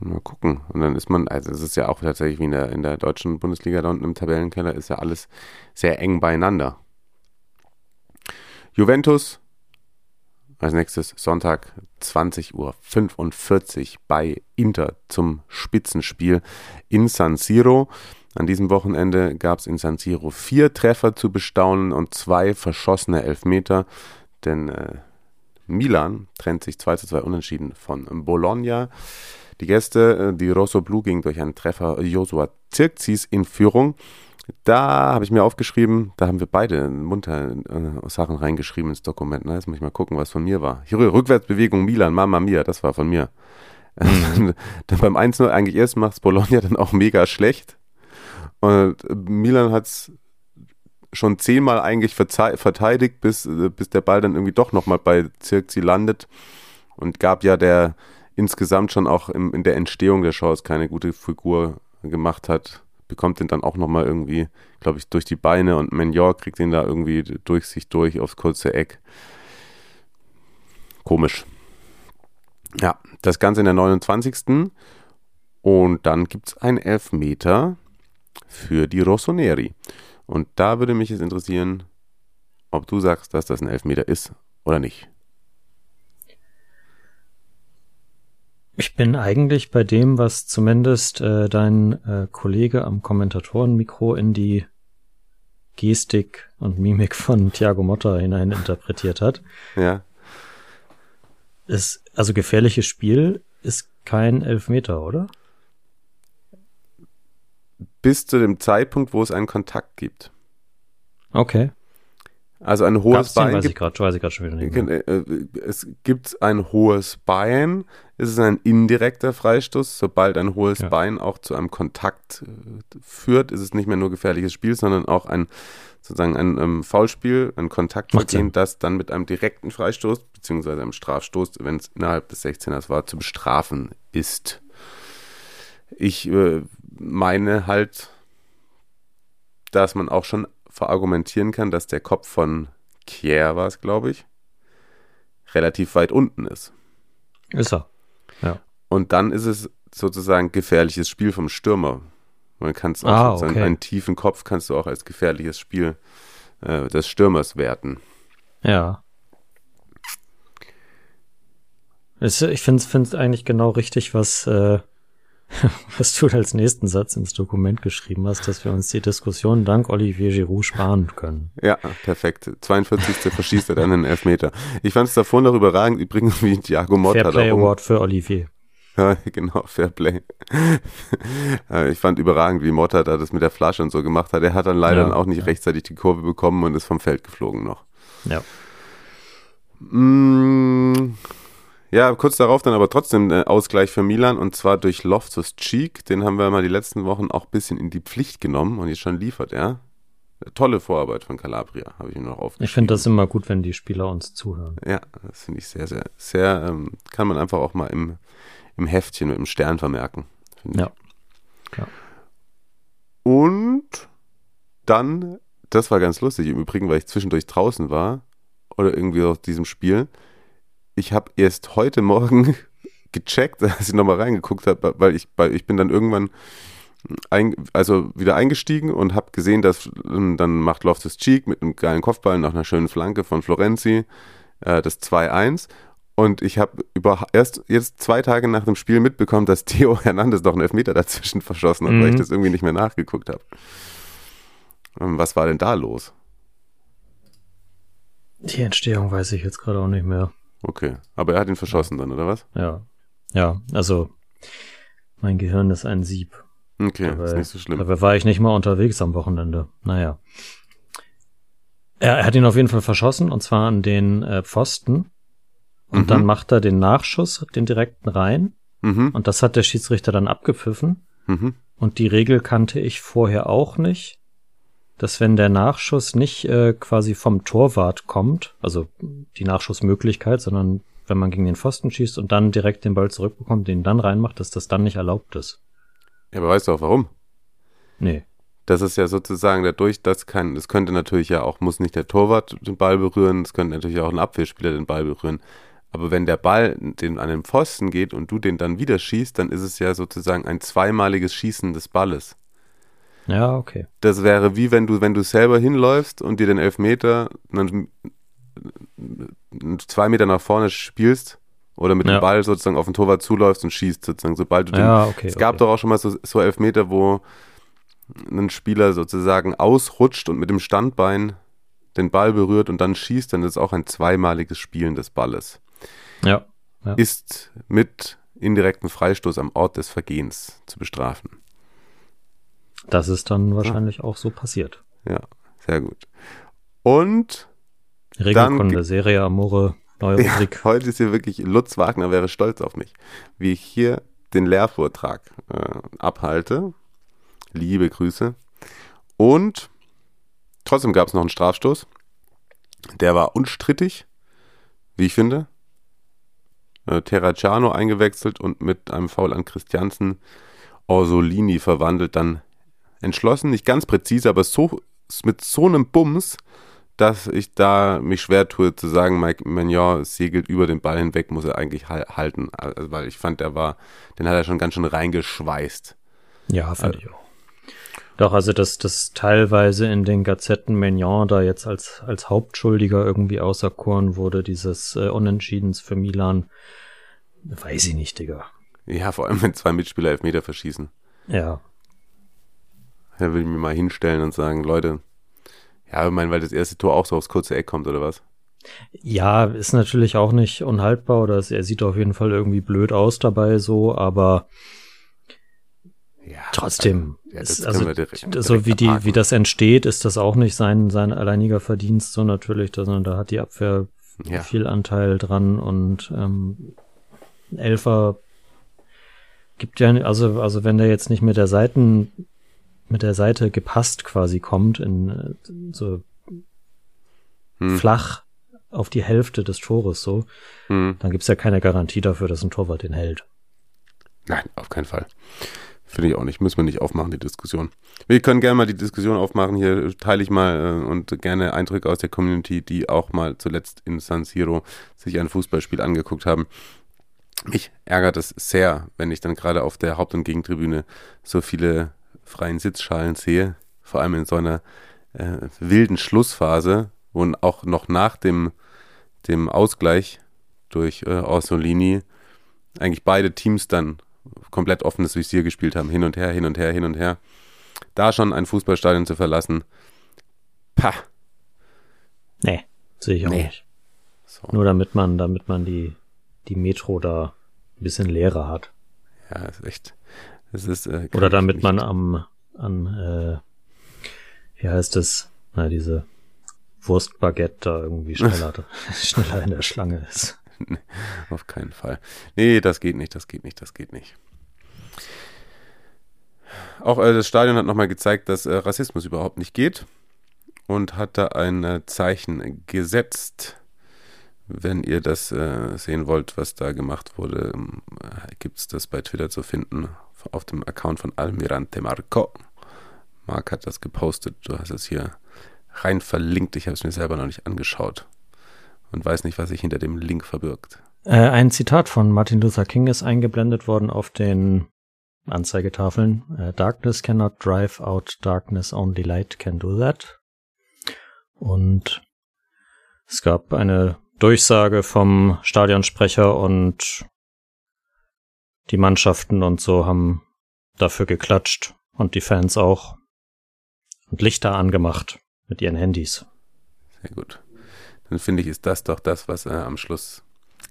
Mal gucken. Und dann ist man, also es ist ja auch tatsächlich wie in der, in der deutschen Bundesliga da unten im Tabellenkeller, ist ja alles sehr eng beieinander. Juventus als nächstes Sonntag 20.45 Uhr bei Inter zum Spitzenspiel in San Siro. An diesem Wochenende gab es in San Siro vier Treffer zu bestaunen und zwei verschossene Elfmeter, denn äh, Milan trennt sich 2 zu 2 unentschieden von Bologna. Die Gäste, äh, die Rosso Blu, gingen durch einen Treffer Josua Zirkzis in Führung. Da habe ich mir aufgeschrieben, da haben wir beide munter äh, Sachen reingeschrieben ins Dokument. Ne? Jetzt muss ich mal gucken, was von mir war. Hier, Rückwärtsbewegung Milan, Mamma Mia, das war von mir. Mhm. dann beim 1-0 eigentlich erst macht Bologna dann auch mega schlecht. Und Milan hat es schon zehnmal eigentlich verteidigt, bis, äh, bis der Ball dann irgendwie doch nochmal bei Zirkzi landet. Und gab ja der insgesamt schon auch im, in der Entstehung der Chance keine gute Figur gemacht hat, bekommt den dann auch nochmal irgendwie, glaube ich, durch die Beine und Menor kriegt den da irgendwie durch sich durch aufs kurze Eck. Komisch. Ja, das Ganze in der 29. Und dann gibt es einen Elfmeter für die Rossoneri. Und da würde mich jetzt interessieren, ob du sagst, dass das ein Elfmeter ist oder nicht. Ich bin eigentlich bei dem, was zumindest äh, dein äh, Kollege am Kommentatorenmikro in die Gestik und Mimik von Thiago Motta hinein interpretiert hat. Ja. Ist, also gefährliches Spiel ist kein Elfmeter, oder? Bis zu dem Zeitpunkt, wo es einen Kontakt gibt. Okay. Also ein hohes Bein. Weiß ich grad, weiß ich grad schon wieder nicht mehr. Äh, es gibt ein hohes Bein, es ist ein indirekter Freistoß. Sobald ein hohes ja. Bein auch zu einem Kontakt äh, führt, ist es nicht mehr nur gefährliches Spiel, sondern auch ein sozusagen ein ähm, Foulspiel, ein Kontaktvergehen, das dann mit einem direkten Freistoß beziehungsweise einem Strafstoß, wenn es innerhalb des 16ers war, zu bestrafen ist. Ich äh, meine halt, dass man auch schon verargumentieren kann, dass der Kopf von Kier war es, glaube ich, relativ weit unten ist. Ist er. Ja. Und dann ist es sozusagen gefährliches Spiel vom Stürmer. Man kann es auch ah, okay. einen tiefen Kopf kannst du auch als gefährliches Spiel äh, des Stürmers werten. Ja. Ich finde es eigentlich genau richtig, was äh, was du als nächsten Satz ins Dokument geschrieben hast, dass wir uns die Diskussion dank Olivier Giroud sparen können. Ja, perfekt. 42. verschießt er dann einen Elfmeter. Ich fand es davor noch überragend, übrigens wie Thiago Motta. Fair Play Award für Olivier. Ja, genau, Fair Play. ich fand überragend, wie Motta da das mit der Flasche und so gemacht hat. Er hat dann leider ja, auch nicht ja. rechtzeitig die Kurve bekommen und ist vom Feld geflogen noch. Ja. Mmh. Ja, kurz darauf dann aber trotzdem äh, Ausgleich für Milan und zwar durch Loftus Cheek. Den haben wir mal die letzten Wochen auch ein bisschen in die Pflicht genommen und jetzt schon liefert er. Tolle Vorarbeit von Calabria, habe ich mir noch aufgeschrieben. Ich finde das immer gut, wenn die Spieler uns zuhören. Ja, das finde ich sehr, sehr, sehr, ähm, kann man einfach auch mal im, im Heftchen mit dem Stern vermerken. Ja. ja. Und dann, das war ganz lustig im Übrigen, weil ich zwischendurch draußen war oder irgendwie aus diesem Spiel ich habe erst heute Morgen gecheckt, als ich nochmal reingeguckt habe, weil ich, weil ich bin dann irgendwann ein, also wieder eingestiegen und habe gesehen, dass ähm, dann macht Loftus Cheek mit einem geilen Kopfball nach einer schönen Flanke von Florenzi äh, das 2-1 und ich habe erst jetzt zwei Tage nach dem Spiel mitbekommen, dass Theo Hernandez noch einen Elfmeter dazwischen verschossen hat, mhm. weil ich mhm. das irgendwie nicht mehr nachgeguckt habe. Ähm, was war denn da los? Die Entstehung weiß ich jetzt gerade auch nicht mehr. Okay, aber er hat ihn verschossen dann, oder was? Ja, ja, also Mein Gehirn ist ein Sieb. Okay, dabei, ist nicht so schlimm. Dabei war ich nicht mal unterwegs am Wochenende. Naja. Er, er hat ihn auf jeden Fall verschossen, und zwar an den äh, Pfosten. Und Mhm. dann macht er den Nachschuss, den direkten rein. Mhm, Und das hat der Schiedsrichter dann abgepfiffen. mhm. Und die Regel kannte ich vorher auch nicht, dass wenn der Nachschuss nicht äh, quasi vom Torwart kommt, also die Nachschussmöglichkeit, sondern wenn man gegen den Pfosten schießt und dann direkt den Ball zurückbekommt, den dann reinmacht, dass das dann nicht erlaubt ist. Ja, aber weißt du auch warum? Nee. Das ist ja sozusagen dadurch, das kann, das könnte natürlich ja auch, muss nicht der Torwart den Ball berühren, es könnte natürlich auch ein Abwehrspieler den Ball berühren. Aber wenn der Ball den an den Pfosten geht und du den dann wieder schießt, dann ist es ja sozusagen ein zweimaliges Schießen des Balles. Ja, okay. Das wäre wie wenn du, wenn du selber hinläufst und dir den Elfmeter dann zwei Meter nach vorne spielst oder mit Ja. dem Ball sozusagen auf den Torwart zuläufst und schießt sozusagen, sobald du den Ja, okay. es gab okay. doch auch schon mal so, so Elfmeter, wo ein Spieler sozusagen ausrutscht und mit dem Standbein den Ball berührt und dann schießt, dann ist es auch ein zweimaliges Spielen des Balles. Ja. Ja. Ist mit indirekten Freistoß am Ort des Vergehens zu bestrafen. Das ist dann wahrscheinlich auch so passiert. Ja, sehr gut. Und Regelkunde, ge- Serie Amore, neue ja, Rubrik. heute ist hier wirklich, Lutz Wagner wäre stolz auf mich, wie ich hier den Lehrvortrag äh, abhalte. Liebe Grüße. Und trotzdem gab es noch einen Strafstoß. Der war unstrittig, wie ich finde. Äh, Terracciano eingewechselt und mit einem Foul an Christiansen Orsolini verwandelt. Dann entschlossen, nicht ganz präzise, aber so mit so einem Bums, dass ich da mich schwer tue zu sagen, Mike Magnon segelt über den Ball hinweg, muss er eigentlich hal- halten. Also, weil ich fand, der war, den hat er schon ganz schön reingeschweißt. Ja, fand ich auch. Doch, also dass das teilweise in den Gazetten Mignon da jetzt als, als Hauptschuldiger irgendwie auserkoren wurde, dieses äh, Unentschiedens für Milan, weiß ich nicht, Digga. Ja, vor allem, wenn zwei Mitspieler Elfmeter verschießen. Ja, Da will ich mir mal hinstellen und sagen, Leute, ja, ich meine, weil das erste Tor auch so aufs kurze Eck kommt, oder was? Ja, ist natürlich auch nicht unhaltbar oder es, er sieht auf jeden Fall irgendwie blöd aus dabei so, aber Ja, trotzdem, ja, das ist, also direkt- so direkt wie die, wie das entsteht, ist das auch nicht sein, sein alleiniger Verdienst so natürlich, sondern da hat die Abwehr Ja. viel Anteil dran und ähm, Elfer gibt ja, also, also wenn der jetzt nicht mit der Seiten, mit der Seite gepasst quasi kommt, in äh, so Hm. flach auf die Hälfte des Tores so, Hm. dann gibt's ja keine Garantie dafür, dass ein Torwart den hält. Nein, auf keinen Fall. Finde ich auch nicht. Müssen wir nicht aufmachen, die Diskussion. Wir können gerne mal die Diskussion aufmachen. Hier teile ich mal äh, und gerne Eindrücke aus der Community, die auch mal zuletzt in San Siro sich ein Fußballspiel angeguckt haben. Mich ärgert es sehr, wenn ich dann gerade auf der Haupt- und Gegentribüne so viele freien Sitzschalen sehe. Vor allem in so einer äh, wilden Schlussphase, wo auch noch nach dem, dem Ausgleich durch äh, Orsolini eigentlich beide Teams dann komplett offenes Visier gespielt haben, hin und her, hin und her, hin und her. Da schon ein Fußballstadion zu verlassen, pah. Nee, sehe ich auch Nee. nicht. So. Nur damit man, damit man die, die Metro da ein bisschen leerer hat. Ja, ist echt. Es ist, äh, Oder damit man am, an, äh, wie heißt es, na, diese Wurstbaguette da irgendwie schneller, schneller in der Schlange ist. Auf keinen Fall. Nee, das geht nicht, das geht nicht, das geht nicht. Auch äh, das Stadion hat nochmal gezeigt, dass äh, Rassismus überhaupt nicht geht und hat da ein äh, Zeichen gesetzt. Wenn ihr das äh, sehen wollt, was da gemacht wurde, ähm, gibt es das bei Twitter zu finden auf dem Account von Almirante Marco. Marc hat das gepostet, du hast es hier rein verlinkt. Ich habe es mir selber noch nicht angeschaut und weiß nicht, was sich hinter dem Link verbirgt. Äh, ein Zitat von Martin Luther King ist eingeblendet worden auf den Anzeigetafeln. Äh, Darkness cannot drive out darkness, only light can do that. Und es gab eine Durchsage vom Stadionsprecher und die Mannschaften und so haben dafür geklatscht und die Fans auch und Lichter angemacht mit ihren Handys. Sehr gut. Dann finde ich, ist das doch das, was äh, am Schluss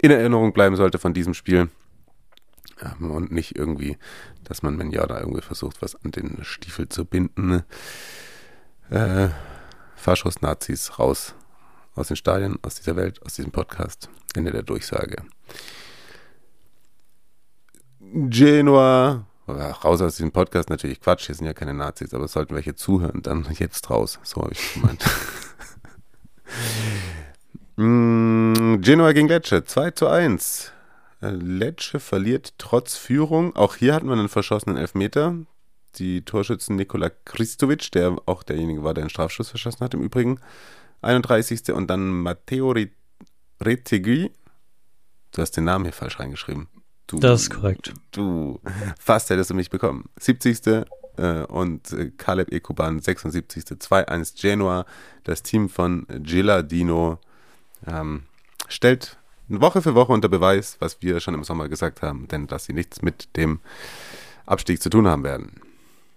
in Erinnerung bleiben sollte von diesem Spiel. Ähm, und nicht irgendwie, dass man Menja da irgendwie versucht, was an den Stiefel zu binden. Äh, Faschos, Nazis, raus aus den Stadien, aus dieser Welt, aus diesem Podcast. Ende der Durchsage. Genua, raus aus diesem Podcast, natürlich Quatsch, hier sind ja keine Nazis, aber sollten welche zuhören, dann jetzt raus. So habe ich gemeint. mm, Genua gegen Lecce, 2 zu 1. Lecce verliert trotz Führung. Auch hier hatten wir einen verschossenen Elfmeter. Die Torschützen Nikola Kristovic, der auch derjenige war, der einen Strafschuss verschossen hat, im Übrigen. 31. Und dann Matteo Retegui. Du hast den Namen hier falsch reingeschrieben. Du, das ist korrekt. Du, fast hättest du mich bekommen. 70. Äh, und äh, Caleb Ekuban 76. 2-1 Genua. Das Team von Gilardino ähm, stellt Woche für Woche unter Beweis, was wir schon im Sommer gesagt haben, denn dass sie nichts mit dem Abstieg zu tun haben werden.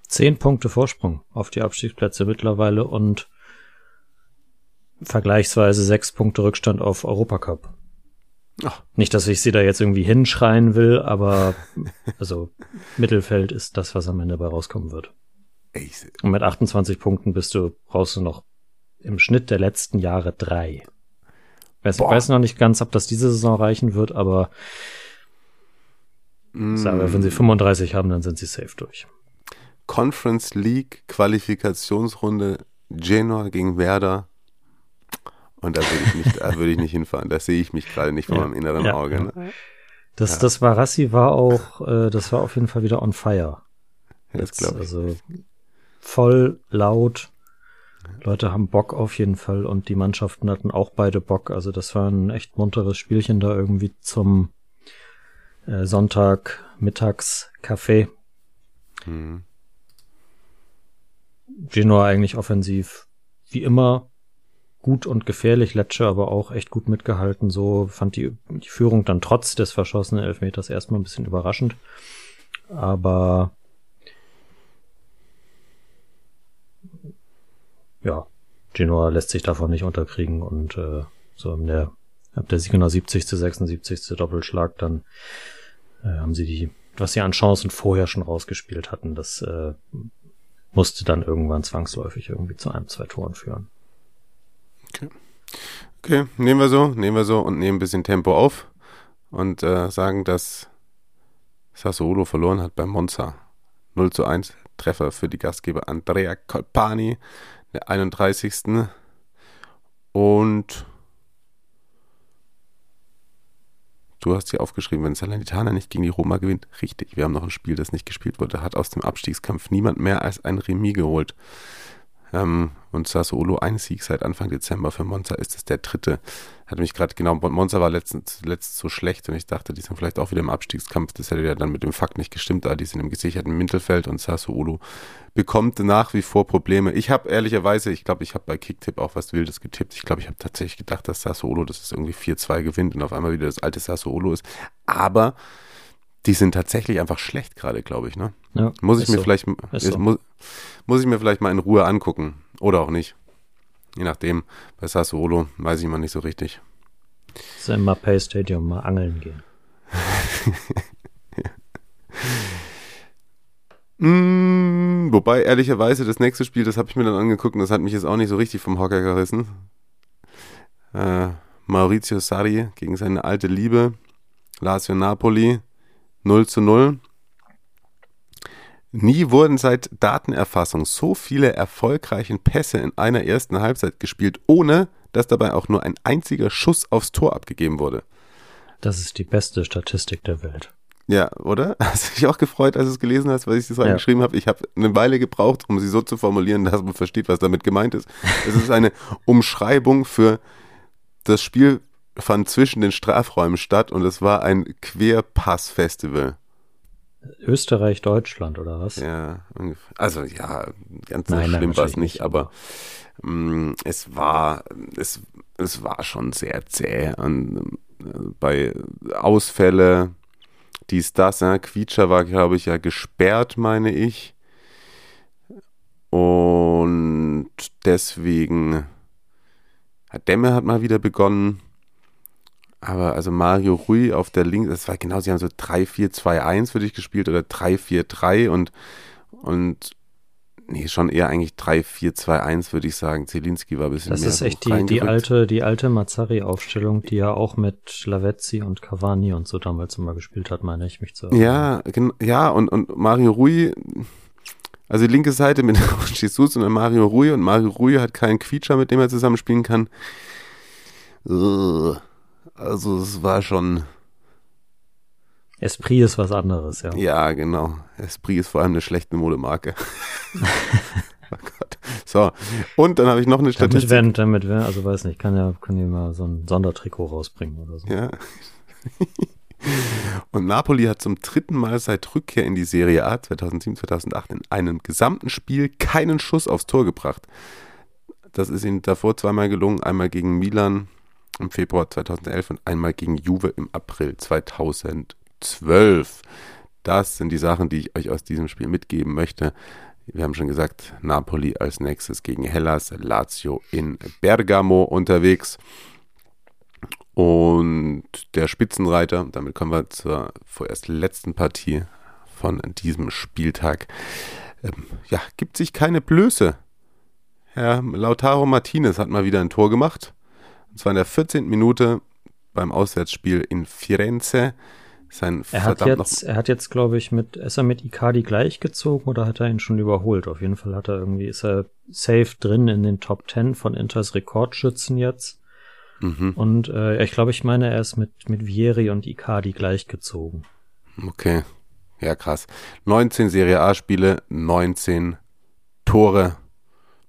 Zehn Punkte Vorsprung auf die Abstiegsplätze mittlerweile und vergleichsweise sechs Punkte Rückstand auf Europacup. Ach. Nicht, dass ich sie da jetzt irgendwie hinschreien will, aber also Mittelfeld ist das, was am Ende dabei rauskommen wird. Und mit 28 Punkten bist du, brauchst du noch im Schnitt der letzten Jahre drei. Weiß, weiß noch nicht ganz, ob das diese Saison reichen wird, aber mm. sagen wir, wenn sie 35 haben, dann sind sie safe durch. Conference League Qualifikationsrunde Genoa gegen Werder. Und da würde ich nicht, da würde ich nicht hinfahren. Da sehe ich mich gerade nicht vor ja, meinem inneren ja, Auge. Ne? Das, ja. das war Rassi war auch, äh, das war auf jeden Fall wieder on fire. Ja, das glaube ich. Also voll laut, Leute haben Bock auf jeden Fall und die Mannschaften hatten auch beide Bock. Also das war ein echt munteres Spielchen da irgendwie zum äh, Sonntag mittags Kaffee. Mhm. Genoa eigentlich offensiv wie immer gut und gefährlich, Lecce aber auch echt gut mitgehalten. So fand die, die Führung dann trotz des verschossenen Elfmeters erstmal ein bisschen überraschend. Aber ja, Genoa lässt sich davon nicht unterkriegen und äh, so in der ab der 77., 76. Doppelschlag, dann äh, haben sie die, was sie an Chancen vorher schon rausgespielt hatten, das äh, musste dann irgendwann zwangsläufig irgendwie zu einem, zwei Toren führen. Okay. Nehmen wir so, nehmen wir so und nehmen ein bisschen Tempo auf und äh, sagen, dass Sassuolo verloren hat beim Monza. 0 zu 1 Treffer für die Gastgeber Andrea Colpani der 31. Und du hast hier aufgeschrieben, wenn Salernitana nicht gegen die Roma gewinnt, richtig, wir haben noch ein Spiel, das nicht gespielt wurde, hat aus dem Abstiegskampf niemand mehr als ein Remis geholt. Ähm, und Sassuolo ein Sieg seit Anfang Dezember. Für Monza ist es der dritte. Hatte mich gerade genau, Monza war letztens, letzt so schlecht und ich dachte, die sind vielleicht auch wieder im Abstiegskampf. Das hätte ja dann mit dem Fakt nicht gestimmt, da die sind im gesicherten Mittelfeld und Sassuolo bekommt nach wie vor Probleme. Ich habe ehrlicherweise, ich glaube, ich habe bei Kicktip auch was Wildes getippt. Ich glaube, ich habe tatsächlich gedacht, dass Sassuolo, das ist irgendwie 4-2 gewinnt und auf einmal wieder das alte Sassuolo ist. Aber die sind tatsächlich einfach schlecht gerade, glaube ich. Ne? Ja, muss ich mir so. vielleicht so. muss, muss ich mir vielleicht mal in Ruhe angucken oder auch nicht. Je nachdem. Bei Sassuolo weiß ich mal nicht so richtig. Das im Mapei Stadium mal angeln gehen. mm, wobei, ehrlicherweise, das nächste Spiel, das habe ich mir dann angeguckt und das hat mich jetzt auch nicht so richtig vom Hocker gerissen. Äh, Maurizio Sarri gegen seine alte Liebe. Lazio Napoli 0 zu 0. Nie wurden seit Datenerfassung so viele erfolgreiche Pässe in einer ersten Halbzeit gespielt, ohne dass dabei auch nur ein einziger Schuss aufs Tor abgegeben wurde. Das ist die beste Statistik der Welt. Ja, oder? Hast du dich auch gefreut, als du es gelesen hast, weil ich das reingeschrieben ja. habe? Ich habe eine Weile gebraucht, um sie so zu formulieren, dass man versteht, was damit gemeint ist. Es ist eine Umschreibung für das Spiel fand zwischen den Strafräumen statt und es war ein Querpass-Festival. Österreich, Deutschland oder was? Ja, also ja, ganz nein, so schlimm war es nicht, aber mh, mm, es war, es, es war schon sehr zäh und äh, bei Ausfälle, dies, das, ja, Quietscher war, glaube ich, ja gesperrt, meine ich. Und deswegen, Dämme hat mal wieder begonnen Aber also Mario Rui auf der linken, das war genau, sie haben so 3-4-2-1 für dich gespielt oder 3-4-3 und, und nee, schon eher eigentlich 3-4-2-1 würde ich sagen. Zielinski war ein bisschen Das mehr ist so echt die, die alte, die alte Mazzari-Aufstellung, die ja auch mit Lavezzi und Cavani und so damals immer gespielt hat, meine ich mich zu erinnern. Ja, gen- ja, und, und Mario Rui, also die linke Seite mit Jesus und Mario Rui und Mario Rui hat keinen Quietscher, mit dem er zusammenspielen kann. Ugh. Also es war schon, Esprit ist was anderes, ja. ja genau, Esprit ist vor allem eine schlechte Modemarke. oh Gott. So, und dann habe ich noch eine Damit Statistik. werden, damit werden, also weiß nicht, kann ja, kann ja mal so ein Sondertrikot rausbringen oder so. Ja. Und Napoli hat zum dritten Mal seit Rückkehr in die Serie A 2007, 2008 in einem gesamten Spiel keinen Schuss aufs Tor gebracht. Das ist ihnen davor zweimal gelungen, einmal gegen Milan im Februar 2011 und einmal gegen Juve im April 2012. Das sind die Sachen, die ich euch aus diesem Spiel mitgeben möchte. Wir haben schon gesagt, Napoli als nächstes gegen Hellas, Lazio in Bergamo unterwegs. Und der Spitzenreiter, damit kommen wir zur vorerst letzten Partie von diesem Spieltag, ähm, ja, gibt sich keine Blöße. Herr Lautaro Martinez hat mal wieder ein Tor gemacht. Und zwar in der 14. Minute beim Auswärtsspiel in Firenze. Sein Er hat jetzt, er hat jetzt, glaube ich, mit, ist er mit Icardi gleichgezogen oder hat er ihn schon überholt? Auf jeden Fall hat er irgendwie, ist er safe drin in den Top 10 von Inters Rekordschützen jetzt. Mhm, Und äh, ich glaube, ich meine, er ist mit, mit Vieri und Icardi gleichgezogen. okay. Ja, krass. 19 Serie A-Spiele, 19 Tore.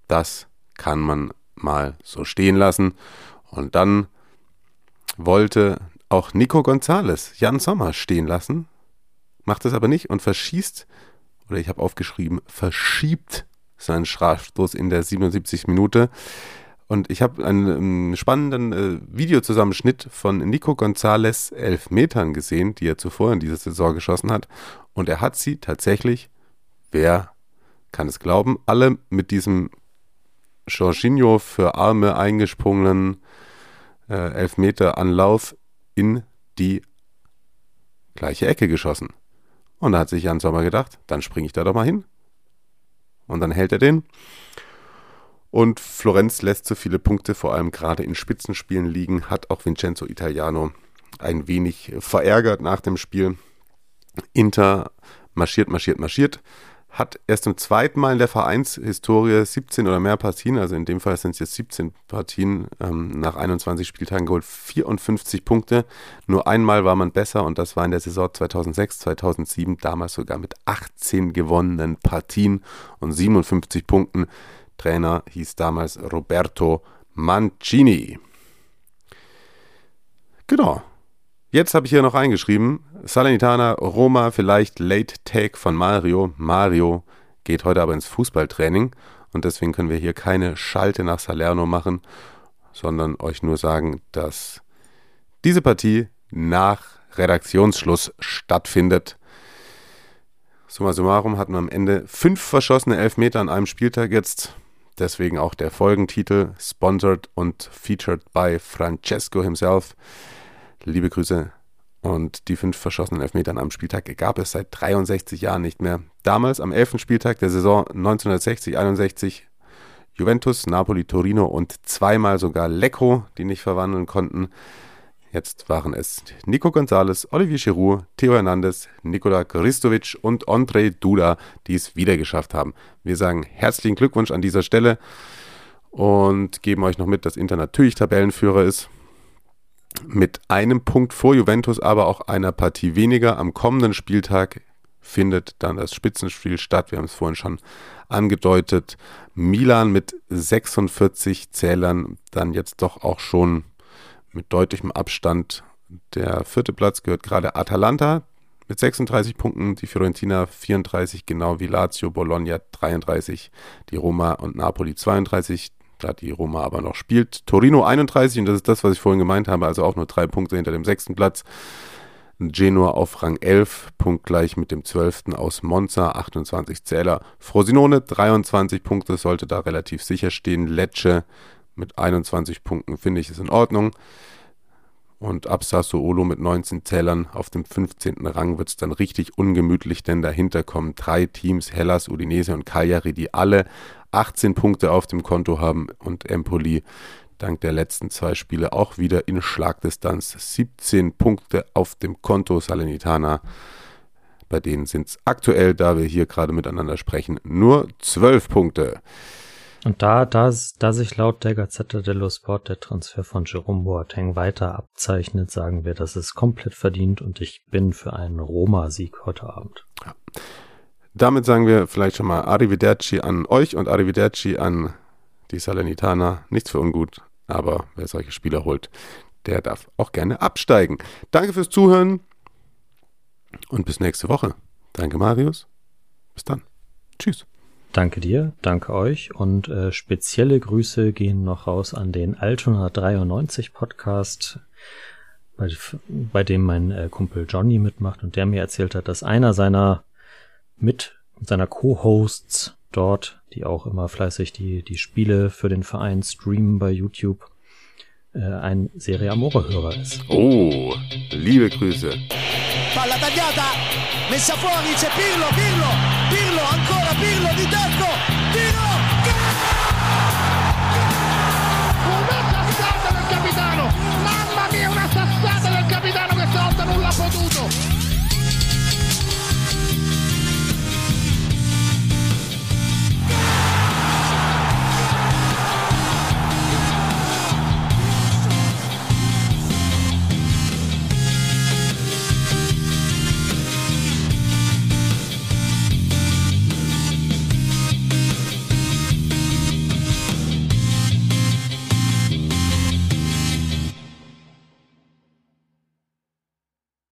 Das kann man mal so stehen lassen. Und dann wollte auch Nico Gonzalez Jan Sommer stehen lassen, macht es aber nicht und verschießt, oder ich habe aufgeschrieben, verschiebt seinen Strafstoß in der 77. Minute. Und ich habe einen spannenden äh, Videozusammenschnitt von Nico Gonzalez Elfmetern gesehen, die er zuvor in dieser Saison geschossen hat. Und er hat sie tatsächlich, wer kann es glauben, alle mit diesem Jorginho für Arme eingesprungenen äh, Elfmeter-Anlauf in die gleiche Ecke geschossen. Und da hat sich Jan Sommer gedacht, dann springe ich da doch mal hin. Und dann hält er den. Und Florenz lässt so viele Punkte, vor allem gerade in Spitzenspielen liegen, hat auch Vincenzo Italiano ein wenig verärgert nach dem Spiel. Inter marschiert, marschiert, marschiert. Hat erst zum zweiten Mal in der Vereinshistorie 17 oder mehr Partien, also in dem Fall sind es jetzt 17 Partien, ähm, nach 21 Spieltagen geholt, 54 Punkte. Nur einmal war man besser und das war in der Saison 2006, 2007, damals sogar mit 18 gewonnenen Partien und 57 Punkten. Trainer hieß damals Roberto Mancini. Genau. Jetzt habe ich hier noch eingeschrieben, Salernitana, Roma, vielleicht Late Take von Mario. Mario geht heute aber ins Fußballtraining und deswegen können wir hier keine Schalte nach Salerno machen, sondern euch nur sagen, dass diese Partie nach Redaktionsschluss stattfindet. Summa summarum hatten wir am Ende fünf verschossene Elfmeter an einem Spieltag jetzt. Deswegen auch der Folgentitel, sponsored und featured by Francesco himself. Liebe Grüße. Und die fünf verschossenen Elfmeter an einem Spieltag gab es seit 63 Jahren nicht mehr. Damals am 11. Spieltag der Saison 1960-61 Juventus, Napoli, Torino und zweimal sogar Lecco, die nicht verwandeln konnten. Jetzt waren es Nico Gonzalez, Olivier Giroud, Theo Hernandez, Nikola Kristovic und André Duda, die es wieder geschafft haben. Wir sagen herzlichen Glückwunsch an dieser Stelle und geben euch noch mit, dass Inter natürlich Tabellenführer ist. Mit einem Punkt vor Juventus, aber auch einer Partie weniger. Am kommenden Spieltag findet dann das Spitzenspiel statt. Wir haben es vorhin schon angedeutet. Milan mit 46 Zählern, dann jetzt doch auch schon mit deutlichem Abstand. Der vierte Platz gehört gerade Atalanta mit 36 Punkten, die Fiorentina 34, genau wie Lazio, Bologna 33, die Roma und Napoli 32, da die Roma aber noch spielt. Torino 31, und das ist das, was ich vorhin gemeint habe, also auch nur drei Punkte hinter dem sechsten Platz. Genua auf Rang 11, punktgleich mit dem 12. aus Monza, 28 Zähler. Frosinone 23 Punkte, sollte da relativ sicher stehen. Lecce mit 21 Punkten finde ich ist in Ordnung. Und ab Sassuolo mit 19 Zählern auf dem 15. Rang wird es dann richtig ungemütlich, denn dahinter kommen drei Teams, Hellas, Udinese und Cagliari, die alle 18 Punkte auf dem Konto haben und Empoli dank der letzten zwei Spiele auch wieder in Schlagdistanz. 17 Punkte auf dem Konto Salernitana. Bei denen sind es aktuell, da wir hier gerade miteinander sprechen, nur 12 Punkte. Und da, da, da sich laut der Gazzetta dello Sport der Transfer von Jerome Boateng weiter abzeichnet, sagen wir, das ist komplett verdient und ich bin für einen Roma-Sieg heute Abend. Ja. Damit sagen wir vielleicht schon mal Arrivederci an euch und Arrivederci an die Salernitana. Nichts für ungut, aber wer solche Spieler holt, der darf auch gerne absteigen. Danke fürs Zuhören und bis nächste Woche. Danke, Marius. Bis dann. Tschüss. Danke dir, danke euch und äh, spezielle Grüße gehen noch raus an den Altona 93 Podcast, bei, bei dem mein äh, Kumpel Johnny mitmacht und der mir erzählt hat, dass einer seiner mit seiner Co-Hosts dort, die auch immer fleißig die die Spiele für den Verein streamen bei YouTube, äh, ein Serie Amore Hörer ist. Oh, liebe Grüße. Palla tagliata, messa fuori, c'è Pirlo, Pirlo, Pirlo, ancora Pirlo di tacco,